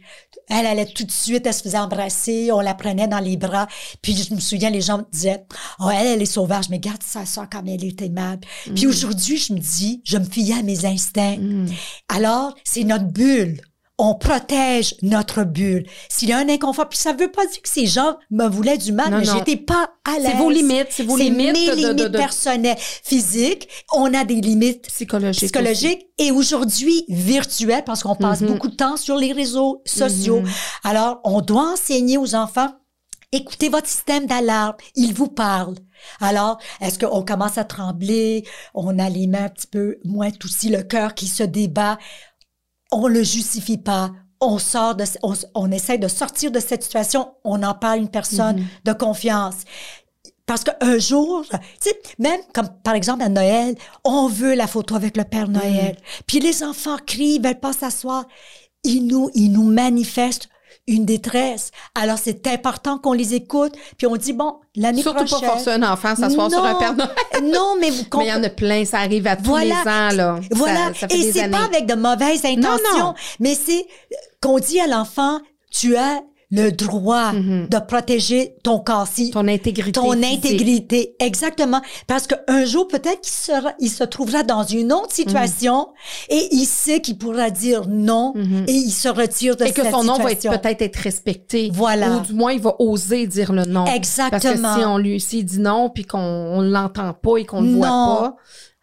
Elle allait tout de suite, elle se faisait embrasser, on la prenait dans les bras. Puis je me souviens, les gens me disaient, oh, elle, elle est sauvage, mais garde sa sœur comme elle est aimable. Puis aujourd'hui, je me dis, je me fiais à mes instincts. Mm. Alors, c'est notre bulle. On protège notre bulle. S'il y a un inconfort, puis ça veut pas dire que ces gens me voulaient du mal, Non, mais j'étais pas à l'aise. C'est vos limites, c'est vos limites mes de- limites de- de- personnelles, physiques. On a des limites Psychologique. psychologiques et aujourd'hui virtuelles parce qu'on passe Mhm. beaucoup de temps sur les réseaux sociaux. Mhm. Alors, on doit enseigner aux enfants Écoutez votre système d'alarme, il vous parle. Alors, est-ce qu'on commence à trembler, on a les mains un petit peu moins aussi le cœur qui se débat, on le justifie pas. On sort de, on, on essaie de sortir de cette situation, on en parle à une personne Mhm. de confiance. Parce qu'un jour, tu sais, même comme par exemple à Noël, on veut la photo avec le Père Noël. Puis les enfants crient, ils veulent pas s'asseoir. Ils nous, ils nous manifestent une détresse. Alors c'est important qu'on les écoute. Puis on dit bon, l'année Surtout prochaine. pas forcer un enfant à s'asseoir sur un Non. Père <laughs> non, mais vous Mais il y en a plein, ça arrive à tous Voilà. les ans, là. Voilà. Ça, Et c'est pas avec de mauvaises intentions, non. mais c'est qu'on dit à l'enfant, tu as le droit Mhm. de protéger ton corps. Si Ton intégrité. ton physique. intégrité, exactement. Parce qu'un jour, peut-être qu'il sera, il se trouvera dans une autre situation et il sait qu'il pourra dire non Mhm. et il se retire de Et que cette son nom va être situation. peut-être être respecté. Voilà. Ou du moins, il va oser dire le non. Parce que Exactement. si on lui s'il dit non puis qu'on on l'entend pas et qu'on le voit pas,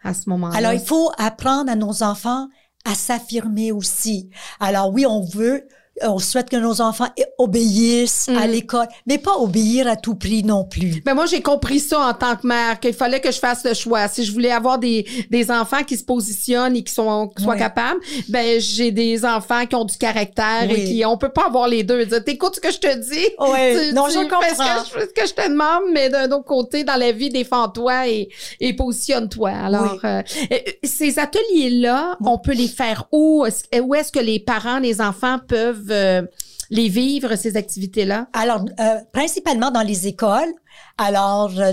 à ce moment-là. Alors, il faut apprendre à nos enfants à s'affirmer aussi. Alors oui, on veut, on souhaite que nos enfants obéissent à Mhm. l'école, mais pas obéir à tout prix non plus. Ben moi, j'ai compris ça en tant que mère, qu'il fallait que je fasse le choix. Si je voulais avoir des, des enfants qui se positionnent et qui sont qui soient capables, ben j'ai des enfants qui ont du caractère et Oui. qui on peut pas avoir les deux. T'écoutes ce que je te dis? Tu- Non, tu je comprends. Ce que, je, ce que je te demande, mais d'un autre côté, dans la vie, défends-toi et, et positionne-toi. Alors, Oui. euh, euh, ces ateliers-là, on peut les faire où? Où est-ce que les parents, les enfants peuvent euh, les vivre, ces activités-là? Alors, euh, principalement dans les écoles. Alors, euh,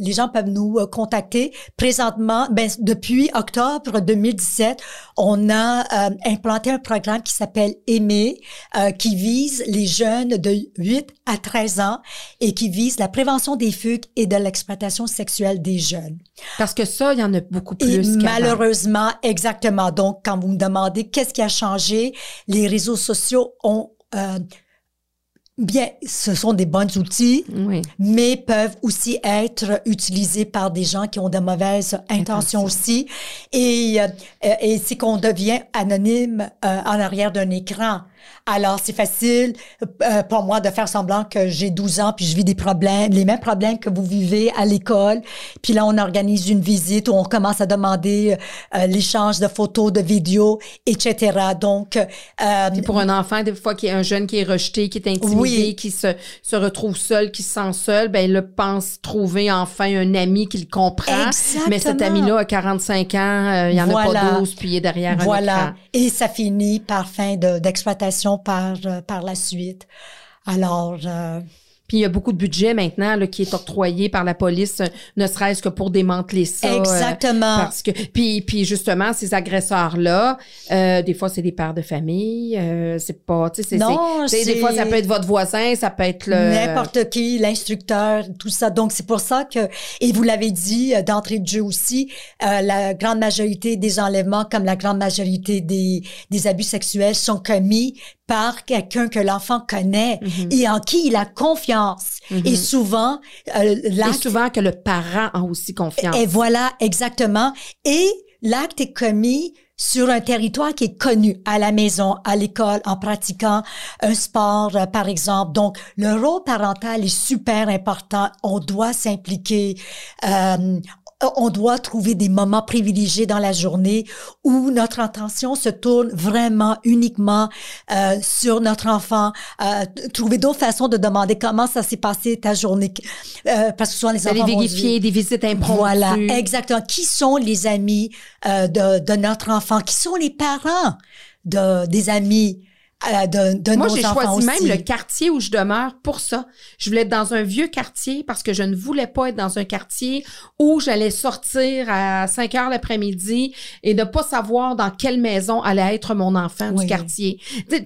les gens peuvent nous euh, contacter. Présentement, ben, depuis octobre 2017, on a euh, implanté un programme qui s'appelle Aimer, euh, qui vise les jeunes de 8 à 13 ans et qui vise la prévention des fugues et de l'exploitation sexuelle des jeunes. Parce que ça, il y en a beaucoup Et plus. qu'avant. malheureusement, exactement. Donc, quand vous me demandez qu'est-ce qui a changé, les réseaux sociaux ont euh, bien, ce sont des bons outils, Oui. mais peuvent aussi être utilisés par des gens qui ont de mauvaises intentions aussi. Et, euh, euh, et c'est qu'on devient anonyme euh, en arrière d'un écran. Alors, c'est facile euh, pour moi de faire semblant que j'ai 12 ans puis je vis des problèmes, les mêmes problèmes que vous vivez à l'école. Puis là, on organise une visite où on commence à demander euh, l'échange de photos, de vidéos, etc. Donc, euh, Puis pour un enfant, des fois, qui est un jeune qui est rejeté, qui est intimidé, Oui. qui se, se retrouve seul, qui se sent seul, ben, il le pense trouver enfin un ami qui le comprend. Exactement. Mais cet ami-là a 45 ans, euh, il y en a pas 12, puis il est derrière un Voilà. écran. Et ça finit par fin de- par, euh, par la suite. Alors, euh, Puis il y a beaucoup de budget maintenant là, qui est octroyé par la police, euh, ne serait-ce que pour démanteler ça. euh, exactement. parce que puis puis justement ces agresseurs là, des fois c'est des pères de famille, euh, c'est pas tu sais c'est des fois ça peut être votre voisin, ça peut être le N'importe qui, l'instructeur, tout ça. Donc, c'est pour ça que, et vous l'avez dit euh, d'entrée de jeu aussi, euh, la grande majorité des enlèvements, comme la grande majorité des, des abus sexuels, sont commis par quelqu'un que l'enfant connaît Mhm. et en qui il a confiance. Mhm. Et souvent, euh, Et l'acte souvent que le parent a aussi confiance. Et voilà, exactement. Et l'acte est commis sur un territoire qui est connu à la maison, à l'école, en pratiquant un sport, euh, par exemple. Donc, le rôle parental est super important. On doit s'impliquer. Euh, on doit trouver des moments privilégiés dans la journée où notre attention se tourne vraiment uniquement euh, sur notre enfant. Euh, trouver d'autres façons de demander comment ça s'est passé ta journée. Euh, parce que souvent les enfants vérifier des visites impromptues. Voilà, exactement. Qui sont les amis euh, de, de notre enfant? Qui sont les parents de, des amis? Euh, de, de Moi, j'ai choisi même le quartier où je demeure pour ça. Je voulais être dans un vieux quartier parce que je ne voulais pas être dans un quartier où j'allais sortir à 5 heures l'après-midi et ne pas savoir dans quelle maison allait être mon enfant Oui. du quartier.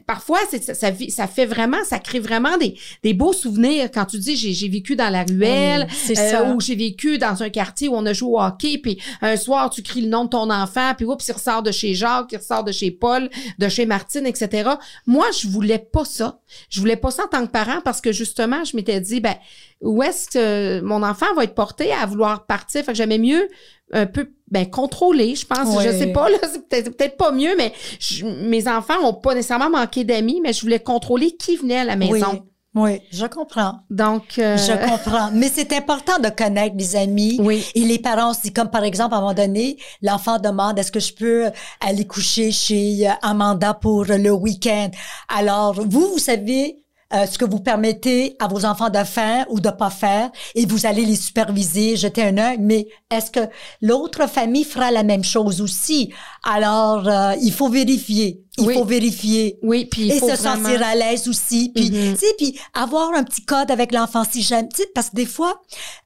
Parfois, c'est, ça, ça, vit- ça fait vraiment, ça crée vraiment des, des beaux souvenirs quand tu dis j'ai, j'ai vécu dans la ruelle, Oui, euh, ou j'ai vécu dans un quartier où on a joué au hockey, puis un soir, tu cries le nom de ton enfant, puis oups, il ressort de chez Jacques, il ressort de chez Paul, de chez Martine, etc. Moi, je voulais pas ça. Je voulais pas ça en tant que parent parce que justement, je m'étais dit, ben, où est-ce que mon enfant va être porté à vouloir partir? Fait que j'aimais mieux un peu ben contrôler, je pense. Oui. Je sais pas, là, c'est peut-être peut-être pas mieux, mais je- mes enfants ont pas nécessairement manqué d'amis, mais je voulais contrôler qui venait à la maison. Oui, oui, je comprends. Donc, euh, Je comprends. Mais c'est important de connaître les amis. Oui. Et les parents aussi, comme par exemple, à un moment donné, l'enfant demande est-ce que je peux aller coucher chez euh, Amanda pour le week-end? Alors, vous, vous savez euh, ce que vous permettez à vos enfants de faire ou de pas faire et vous allez les superviser, jeter un œil. Mais est-ce que l'autre famille fera la même chose aussi? Alors, euh, il faut vérifier. Il Oui. faut vérifier. oui, puis il et faut se vraiment... sentir à l'aise aussi puis tu sais puis avoir un petit code avec l'enfant si sais parce que des fois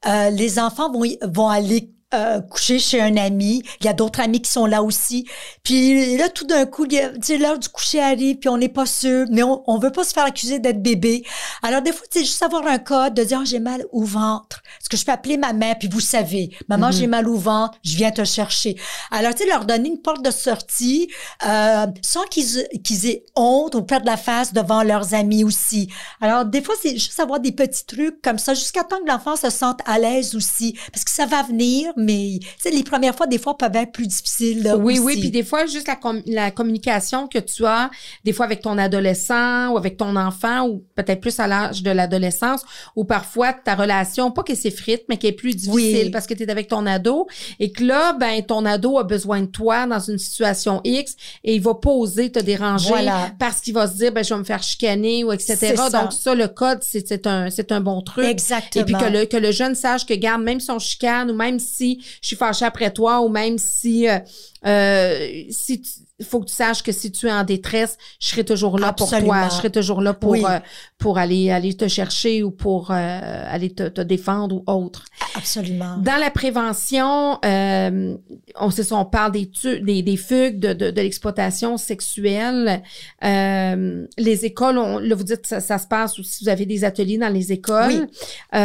euh, les enfants vont y- vont aller euh, coucher chez un ami, il y a d'autres amis qui sont là aussi. Puis là, tout d'un coup, l'heure du coucher arrive, puis on n'est pas sûr, mais on, on veut pas se faire accuser d'être bébé. Alors des fois, sais, juste avoir un code de dire Ah, j'ai mal au ventre. Est-ce que je peux appeler ma mère puis vous savez, maman, Mhm. j'ai mal au ventre, je viens te chercher. Alors tu sais, leur donner une porte de sortie euh, sans qu'ils qu'ils aient honte ou perdre la face devant leurs amis aussi. Alors des fois, c'est juste avoir des petits trucs comme ça jusqu'à temps que l'enfant se sente à l'aise aussi, parce que ça va venir, mais tu sais, les premières fois, des fois, peuvent être plus difficiles. là, Oui, aussi. oui, puis des fois, juste la, com- la communication que tu as, des fois avec ton adolescent ou avec ton enfant, ou peut-être plus à l'âge de l'adolescence, ou parfois ta relation, pas qu'elle s'effrite, mais qu'elle est plus difficile Oui. parce que tu es avec ton ado, et que là, ben, ton ado a besoin de toi dans une situation X, et il va pas oser te déranger Voilà. parce qu'il va se dire, ben, je vais me faire chicaner, ou etc. Ça. Donc ça, le code, c'est c'est un, c'est un bon truc. Exactement. Et puis que le, que le jeune sache que, garde, même si on chicane ou même si je suis fâchée après toi ou même si, euh, euh, si il faut que tu saches que si tu es en détresse, je serai toujours là pour toi. Je serai toujours là pour, Oui. euh, pour aller, aller te chercher ou pour euh, aller te, te défendre ou autre. Absolument. Dans la prévention, euh, on sait ça, on parle des, tu- des, des fugues, de, de, de l'exploitation sexuelle. Euh, les écoles, on, là, vous dites que ça, ça se passe ou si vous avez des ateliers dans les écoles. Oui.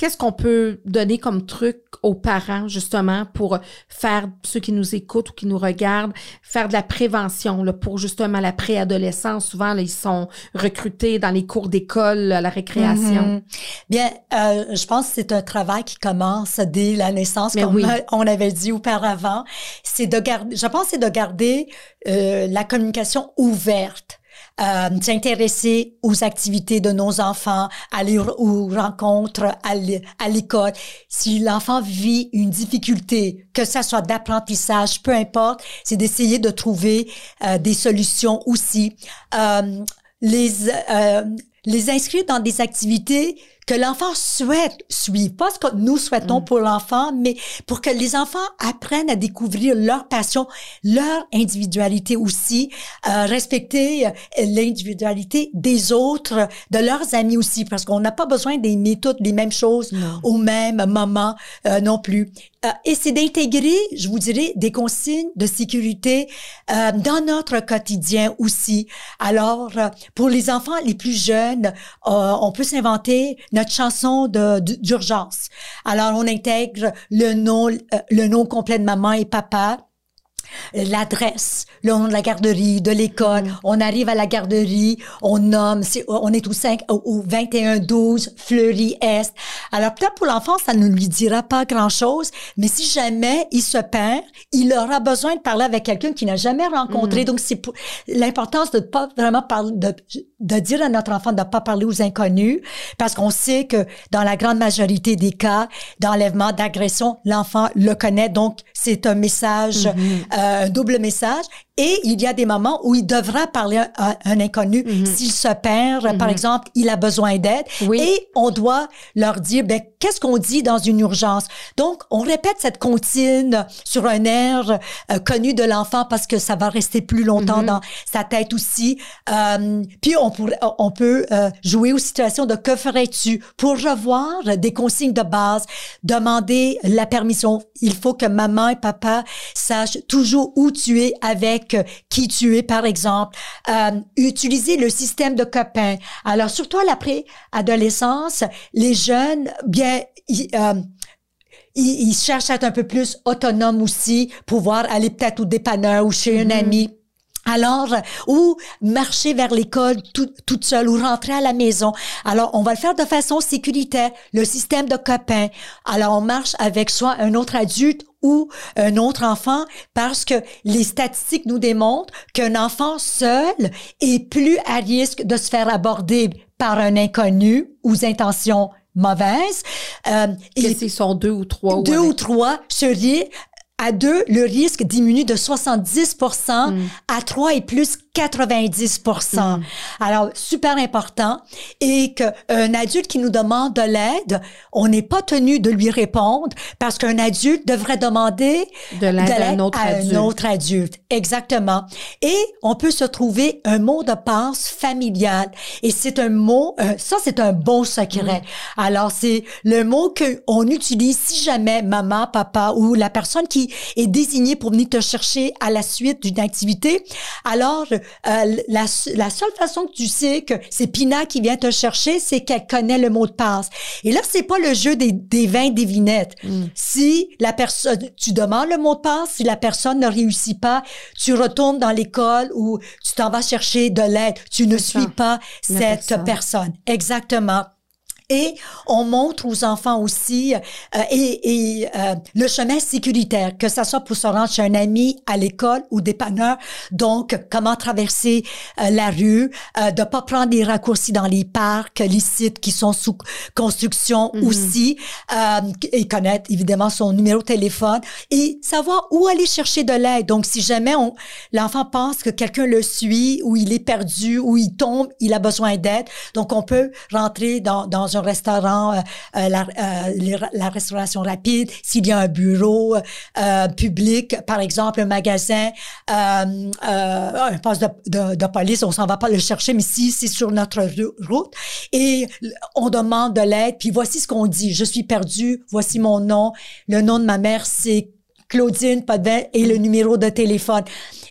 Qu'est-ce qu'on peut donner comme truc aux parents, justement, pour faire, ceux qui nous écoutent ou qui nous regardent, faire de la prévention là, pour justement la préadolescence? Souvent, là, ils sont recrutés dans les cours d'école, à la récréation. Mhm. Bien, euh, je pense que c'est un travail qui commence dès la naissance, Mais comme oui. <laughs> on avait dit auparavant. C'est de garder, je pense, c'est de garder euh, la communication ouverte. Euh, s'intéresser aux activités de nos enfants, aller aux rencontres à l'é- à l'école. Si l'enfant vit une difficulté, que ça soit d'apprentissage, peu importe, c'est d'essayer de trouver euh, des solutions aussi. Euh, les euh, les inscrire dans des activités que l'enfant souhaite suivre. Pas ce que nous souhaitons pour l'enfant, mais pour que les enfants apprennent à découvrir leur passion, leur individualité aussi, euh, respecter euh, l'individualité des autres, de leurs amis aussi, parce qu'on n'a pas besoin d'aimer toutes les mêmes choses Non. au même moment euh, non plus. Euh, et c'est d'intégrer, je vous dirais, des consignes de sécurité euh, dans notre quotidien aussi. Alors, pour les enfants les plus jeunes, on peut s'inventer notre chanson d'urgence. Alors, on intègre le nom, euh, le nom complet de maman et papa. l'adresse, le nom de la garderie, de l'école. Mm. On arrive à la garderie, on nomme, on est au 5, au, au 21-12, Fleury Est. Alors peut-être pour l'enfant, ça ne lui dira pas grand-chose, mais si jamais il se perd, il aura besoin de parler avec quelqu'un qu'il n'a jamais Mm. rencontré. Donc c'est pour- l'importance de pas vraiment parler, de, de dire à notre enfant de ne pas parler aux inconnus, parce qu'on sait que dans la grande majorité des cas d'enlèvement, d'agression, l'enfant le connaît, donc c'est un message, Mm-hmm. euh, un double message. Et il y a des moments où il devra parler à, à un inconnu s'il se perd, par exemple, il a besoin d'aide. Oui. Et on doit leur dire, ben, qu'est-ce qu'on dit dans une urgence? Donc, on répète cette comptine sur un air euh, connu de l'enfant parce que ça va rester plus longtemps dans sa tête aussi. Euh, puis, on, pourrait, on peut euh, jouer aux situations de que ferais-tu pour revoir des consignes de base, demander la permission. Il faut que maman et papa sachent toujours où tu es avec qui tu es, par exemple. Euh, utiliser le système de copains. Alors, surtout à l'après-adolescence, les jeunes, bien, ils, euh, ils, ils cherchent à être un peu plus autonomes aussi, pouvoir aller peut-être au dépanneur ou chez un ami. Alors, euh, ou marcher vers l'école tout, toute seule ou rentrer à la maison. Alors, on va le faire de façon sécuritaire, le système de copains. Alors, on marche avec soit un autre adulte ou un autre enfant parce que les statistiques nous démontrent qu'un enfant seul est plus à risque de se faire aborder par un inconnu aux intentions mauvaises. Euh, et s'ils sont deux ou trois. deux avec- ou trois seriez à deux, le risque diminue de 70% à trois et plus 90% Alors, super important. Et qu'un adulte qui nous demande de l'aide, on n'est pas tenu de lui répondre parce qu'un adulte devrait demander De l'aide à un autre à adulte. un autre adulte. Exactement. Et on peut se trouver un mot de passe familial. Et c'est un mot, euh, ça c'est un bon secret. Alors c'est le mot que on utilise si jamais maman, papa ou la personne qui est désignée pour venir te chercher à la suite d'une activité. Alors la, la seule façon que tu sais que c'est Pina qui vient te chercher, c'est qu'elle connaît le mot de passe. Et là c'est pas le jeu des, des 20 devinettes. Si la personne, tu demandes le mot de passe, si la personne ne réussit pas, tu retournes dans l'école ou tu t'en vas chercher de l'aide. Tu ne suis ça. pas cette personne. Exactement. Et on montre aux enfants aussi euh, et, et euh, le chemin sécuritaire, que ça soit pour se rendre chez un ami, à l'école ou dépanneur. Donc, comment traverser euh, la rue, euh, de pas prendre des raccourcis dans les parcs, les sites qui sont sous construction aussi, euh, et connaître évidemment son numéro de téléphone et savoir où aller chercher de l'aide. Donc, si jamais l'enfant pense que quelqu'un le suit ou il est perdu ou il tombe, il a besoin d'aide. Donc, on peut rentrer dans, dans un restaurant, euh, euh, la, euh, la restauration rapide, s'il y a un bureau public, par exemple, un magasin, un poste de, police, on s'en va pas le chercher, mais si c'est sur notre route et on demande de l'aide, puis voici ce qu'on dit. Je suis perdu, voici mon nom. Le nom de ma mère, c'est Claudine Podvin et le numéro de téléphone.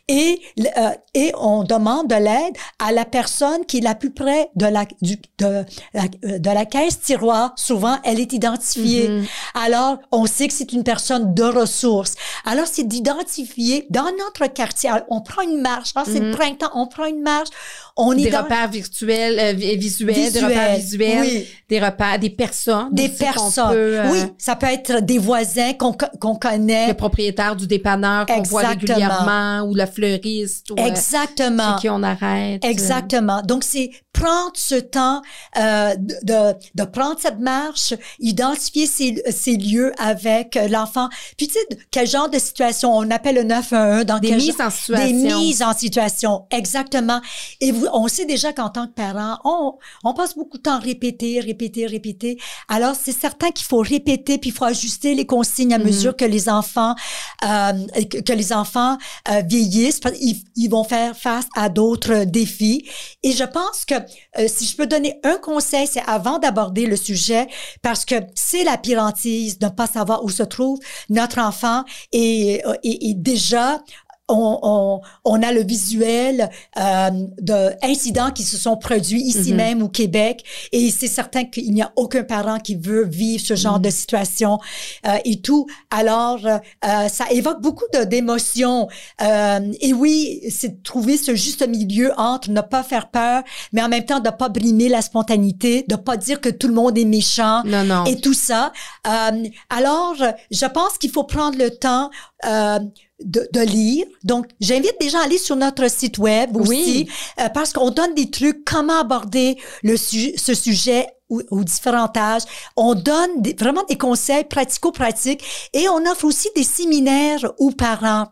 Et, euh, et on demande de l'aide à la personne qui est la plus près de la, du, de, la, euh, de la caisse tiroir. Souvent, elle est identifiée. Alors, on sait que c'est une personne de ressources. Alors, c'est d'identifier dans notre quartier. Alors, on prend une marche. Ah, c'est le printemps, on prend une marche. On Des repères virtuels, euh, vi- visuels, des repères visuels, oui. des repères, des personnes. des personnes. peut, euh, oui, ça peut être des voisins qu'on qu'on connaît. Le propriétaire du dépanneur qu'on voit régulièrement ou le fleuriste ou euh, Exactement. chez qui on arrête. Exactement. Donc, c'est prendre ce temps euh, de, de, prendre cette marche, identifier ces, ces lieux avec euh, l'enfant. Puis, tu sais, quel genre de situation? On appelle le 911 dans Des mises genre- en situation. Des mises en situation, exactement. Et vous, on sait déjà qu'en tant que parent, on, on passe beaucoup de temps à répéter, répéter, répéter. Alors, c'est certain qu'il faut répéter, puis il faut ajuster les consignes à Mhm. mesure que les enfants, euh, que, que les enfants euh, vieillissent. qu'ils- Ils, vont faire face à d'autres défis. Et je pense que euh, si je peux donner un conseil, c'est avant d'aborder le sujet, parce que c'est la pire de ne pas savoir où se trouve notre enfant et, et, et déjà on, on, on, a le visuel euh, d'incidents qui se sont produits ici mm-hmm. même au Québec et c'est certain qu'il n'y a aucun parent qui veut vivre ce genre mm-hmm. de situation euh, et tout. Alors, euh, ça évoque beaucoup d'émotions. Euh, et oui, c'est de trouver ce juste milieu entre ne pas faire peur, mais en même temps de pas brimer la spontanéité, de pas dire que tout le monde est méchant non, non. et tout ça. Euh, alors, je pense qu'il faut prendre le temps euh, de, de, lire. Donc, j'invite des gens à aller sur notre site web aussi, euh, parce qu'on donne des trucs, comment aborder le ce sujet aux, différents âges. On donne vraiment des conseils pratico-pratiques et on offre aussi des séminaires aux parents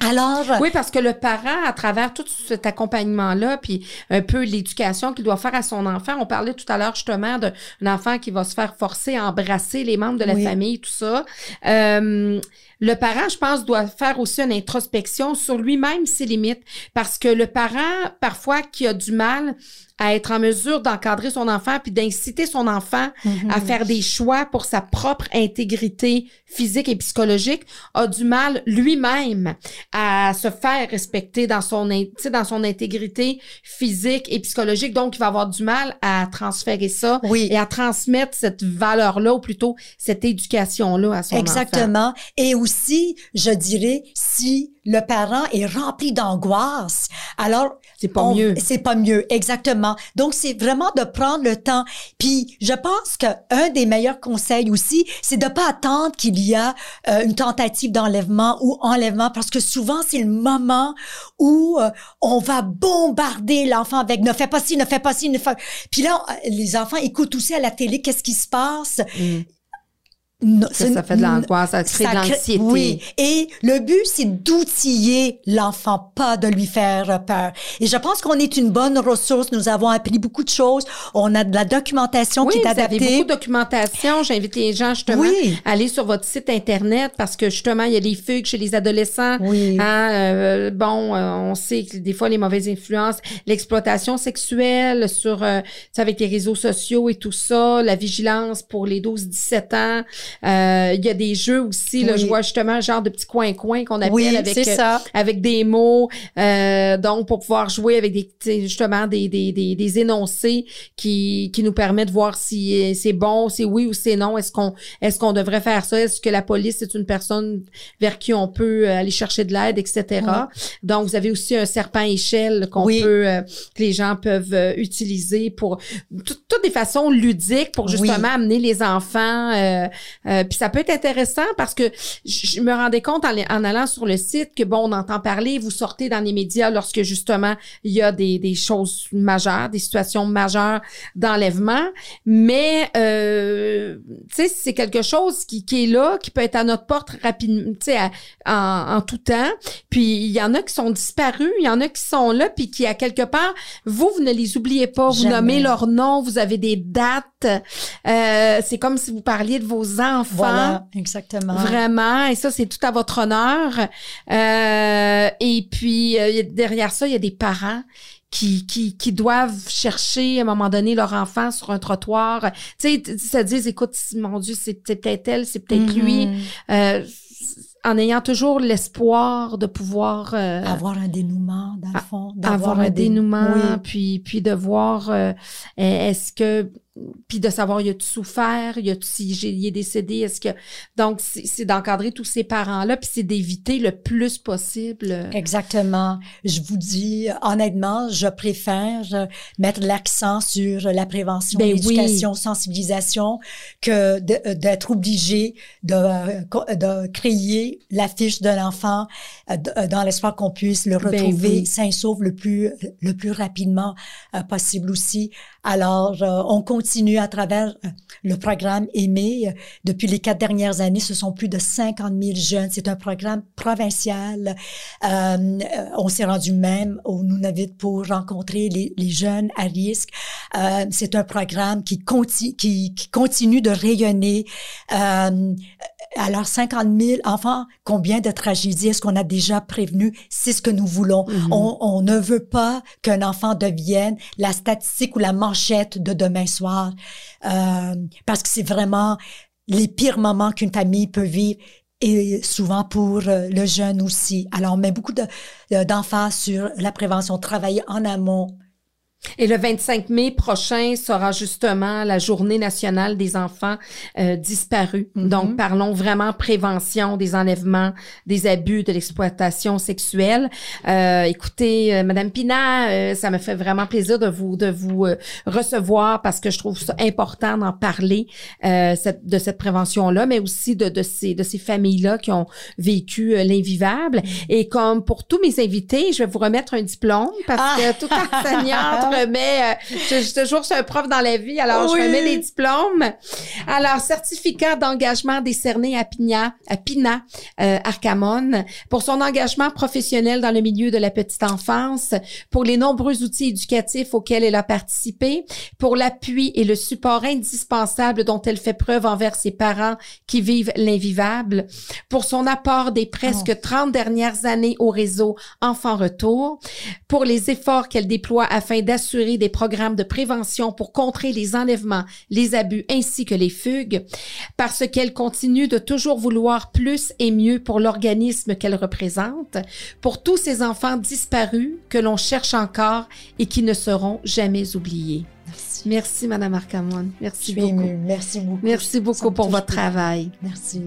alors, oui, parce que le parent, à travers tout cet accompagnement-là, puis un peu l'éducation qu'il doit faire à son enfant, on parlait tout à l'heure justement d'un enfant qui va se faire forcer à embrasser les membres de la famille, tout ça. Euh, le parent, je pense, doit faire aussi une introspection sur lui-même ses limites, parce que le parent, parfois, qui a du mal à être en mesure d'encadrer son enfant puis d'inciter son enfant à mhm. faire des choix pour sa propre intégrité physique et psychologique a du mal lui-même à se faire respecter dans son dans son intégrité physique et psychologique donc il va avoir du mal à transférer ça oui. et à transmettre cette valeur là ou plutôt cette éducation là à son enfant. Exactement et aussi je dirais si le parent est rempli d'angoisse alors c'est pas mieux. c'est pas mieux exactement. Donc c'est vraiment de prendre le temps. Puis je pense que un des meilleurs conseils aussi c'est de pas attendre qu'il il y a euh, une tentative d'enlèvement ou enlèvement parce que souvent c'est le moment où euh, on va bombarder l'enfant avec ne fais pas ci, ne fais pas ci, ne fais... Puis là, les enfants écoutent aussi à la télé qu'est-ce qui se passe. Mm ça, fait de l'angoisse, ça crée de l'anxiété. Oui, et le but, c'est d'outiller l'enfant, pas de lui faire peur. Et je pense qu'on est une bonne ressource. Nous avons appris beaucoup de choses. On a de la documentation qui est adaptée. Oui, vous avez beaucoup de documentation. J'invite les gens justement à aller sur votre site internet parce que justement, il y a des fugues chez les adolescents. Oui. Hein, euh, bon, euh, on sait que des fois les mauvaises influences, l'exploitation sexuelle sur, euh, avec les réseaux sociaux et tout ça, la vigilance pour les 12-17 ans. Euh, il y a des jeux aussi, là, je vois justement genre de petits coins-coins qu'on appelle avec, euh, avec des mots. Euh, donc, pour pouvoir jouer avec des justement des, des, des, des, énoncés qui, qui nous permettent de voir si c'est bon, c'est oui ou c'est non. Est-ce qu'on est-ce qu'on devrait faire ça? Est-ce que la police est une personne vers qui on peut aller chercher de l'aide, etc. Donc, vous avez aussi un serpent échelle qu'on peut que les gens peuvent utiliser pour toutes des façons ludiques pour justement amener les enfants euh, puis ça peut être intéressant parce que je me rendais compte en, en, allant sur le site que bon, on entend parler, vous sortez dans les médias lorsque justement il y a des, des choses majeures, des situations majeures d'enlèvement, mais euh, tu sais c'est quelque chose qui, qui est là, qui peut être à notre porte rapidement, tu sais en, en tout temps. Puis il y en a qui sont disparus, il y en a qui sont là, puis qui à quelque part vous vous ne les oubliez pas, vous nommez leur nom, vous avez des dates. Euh, c'est comme si vous parliez de vos enfants voilà, exactement. Vraiment, et ça, c'est tout à votre honneur. Euh, et puis, euh, derrière ça, il y a des parents qui, qui, qui doivent chercher à un moment donné leur enfant sur un trottoir. Tu sais, se disent, écoute, mon Dieu, c'est peut-être elle, c'est peut-être lui. Mm-hmm. Euh, en ayant toujours l'espoir de pouvoir avoir un dénouement dans le fond, avoir un, dénouement, puis puis de voir est-ce que puis de savoir y a-tu souffert, y a-tu si il est décédé, est-ce que donc c'est d'encadrer tous ces parents-là, puis c'est d'éviter le plus possible. Exactement. Je vous dis honnêtement, je préfère mettre l'accent sur la prévention, ben l'éducation, sensibilisation que d'être obligé de, de créer l'affiche de l'enfant euh, euh, dans l'espoir qu'on puisse le ben retrouver sain sauf le plus le plus rapidement euh, possible aussi. Alors on continue continue à travers euh, le programme Aimer. Depuis les quatre dernières années, ce sont plus de 50 000 jeunes. C'est un programme provincial. Euh, on s'est rendu même au Nunavut pour rencontrer les, jeunes à risque. Euh, c'est un programme qui, conti qui, continue de rayonner. Euh, alors, 50 000 enfants, combien de tragédies est-ce qu'on a déjà prévenu? C'est ce que nous voulons. Mm-hmm. on, on, ne veut pas qu'un enfant devienne la statistique ou la manchette de demain soir, euh, parce que c'est vraiment les pires moments qu'une famille peut vivre et souvent pour euh, le jeune aussi. Alors, on met beaucoup d'emphase sur la prévention, travailler en amont et le 25 mai prochain sera justement la journée nationale des enfants euh, disparus. Mm-hmm. Donc, parlons vraiment prévention des enlèvements, des abus, de l'exploitation sexuelle. Euh, écoutez, euh, Madame Pina, euh, ça me fait vraiment plaisir de vous de vous recevoir parce que je trouve ça important d'en parler cette, de cette prévention-là, mais aussi de, de ces de ces familles-là qui ont vécu l'invivable. Mm-hmm. Et comme pour tous mes invités, je vais vous remettre un diplôme parce ah! que tout <laughs> remets, euh, je, je, toujours suis un prof dans la vie, alors je remets les diplômes. Alors, certificat d'engagement décerné à Pina, à Pina euh, Arcamon pour son engagement professionnel dans le milieu de la petite enfance, pour les nombreux outils éducatifs auxquels elle a participé, pour l'appui et le support indispensable dont elle fait preuve envers ses parents qui vivent l'invivable, pour son apport des presque 30 dernières années au réseau Enfants Retour, pour les efforts qu'elle déploie afin d'assurer assurer des programmes de prévention pour contrer les enlèvements, les abus ainsi que les fugues, parce qu'elle continue de toujours vouloir plus et mieux pour l'organisme qu'elle représente, pour tous ces enfants disparus que l'on cherche encore et qui ne seront jamais oubliés. Merci. Merci, Madame Arcamon. Merci beaucoup. Merci beaucoup. Merci beaucoup pour votre travail. Merci.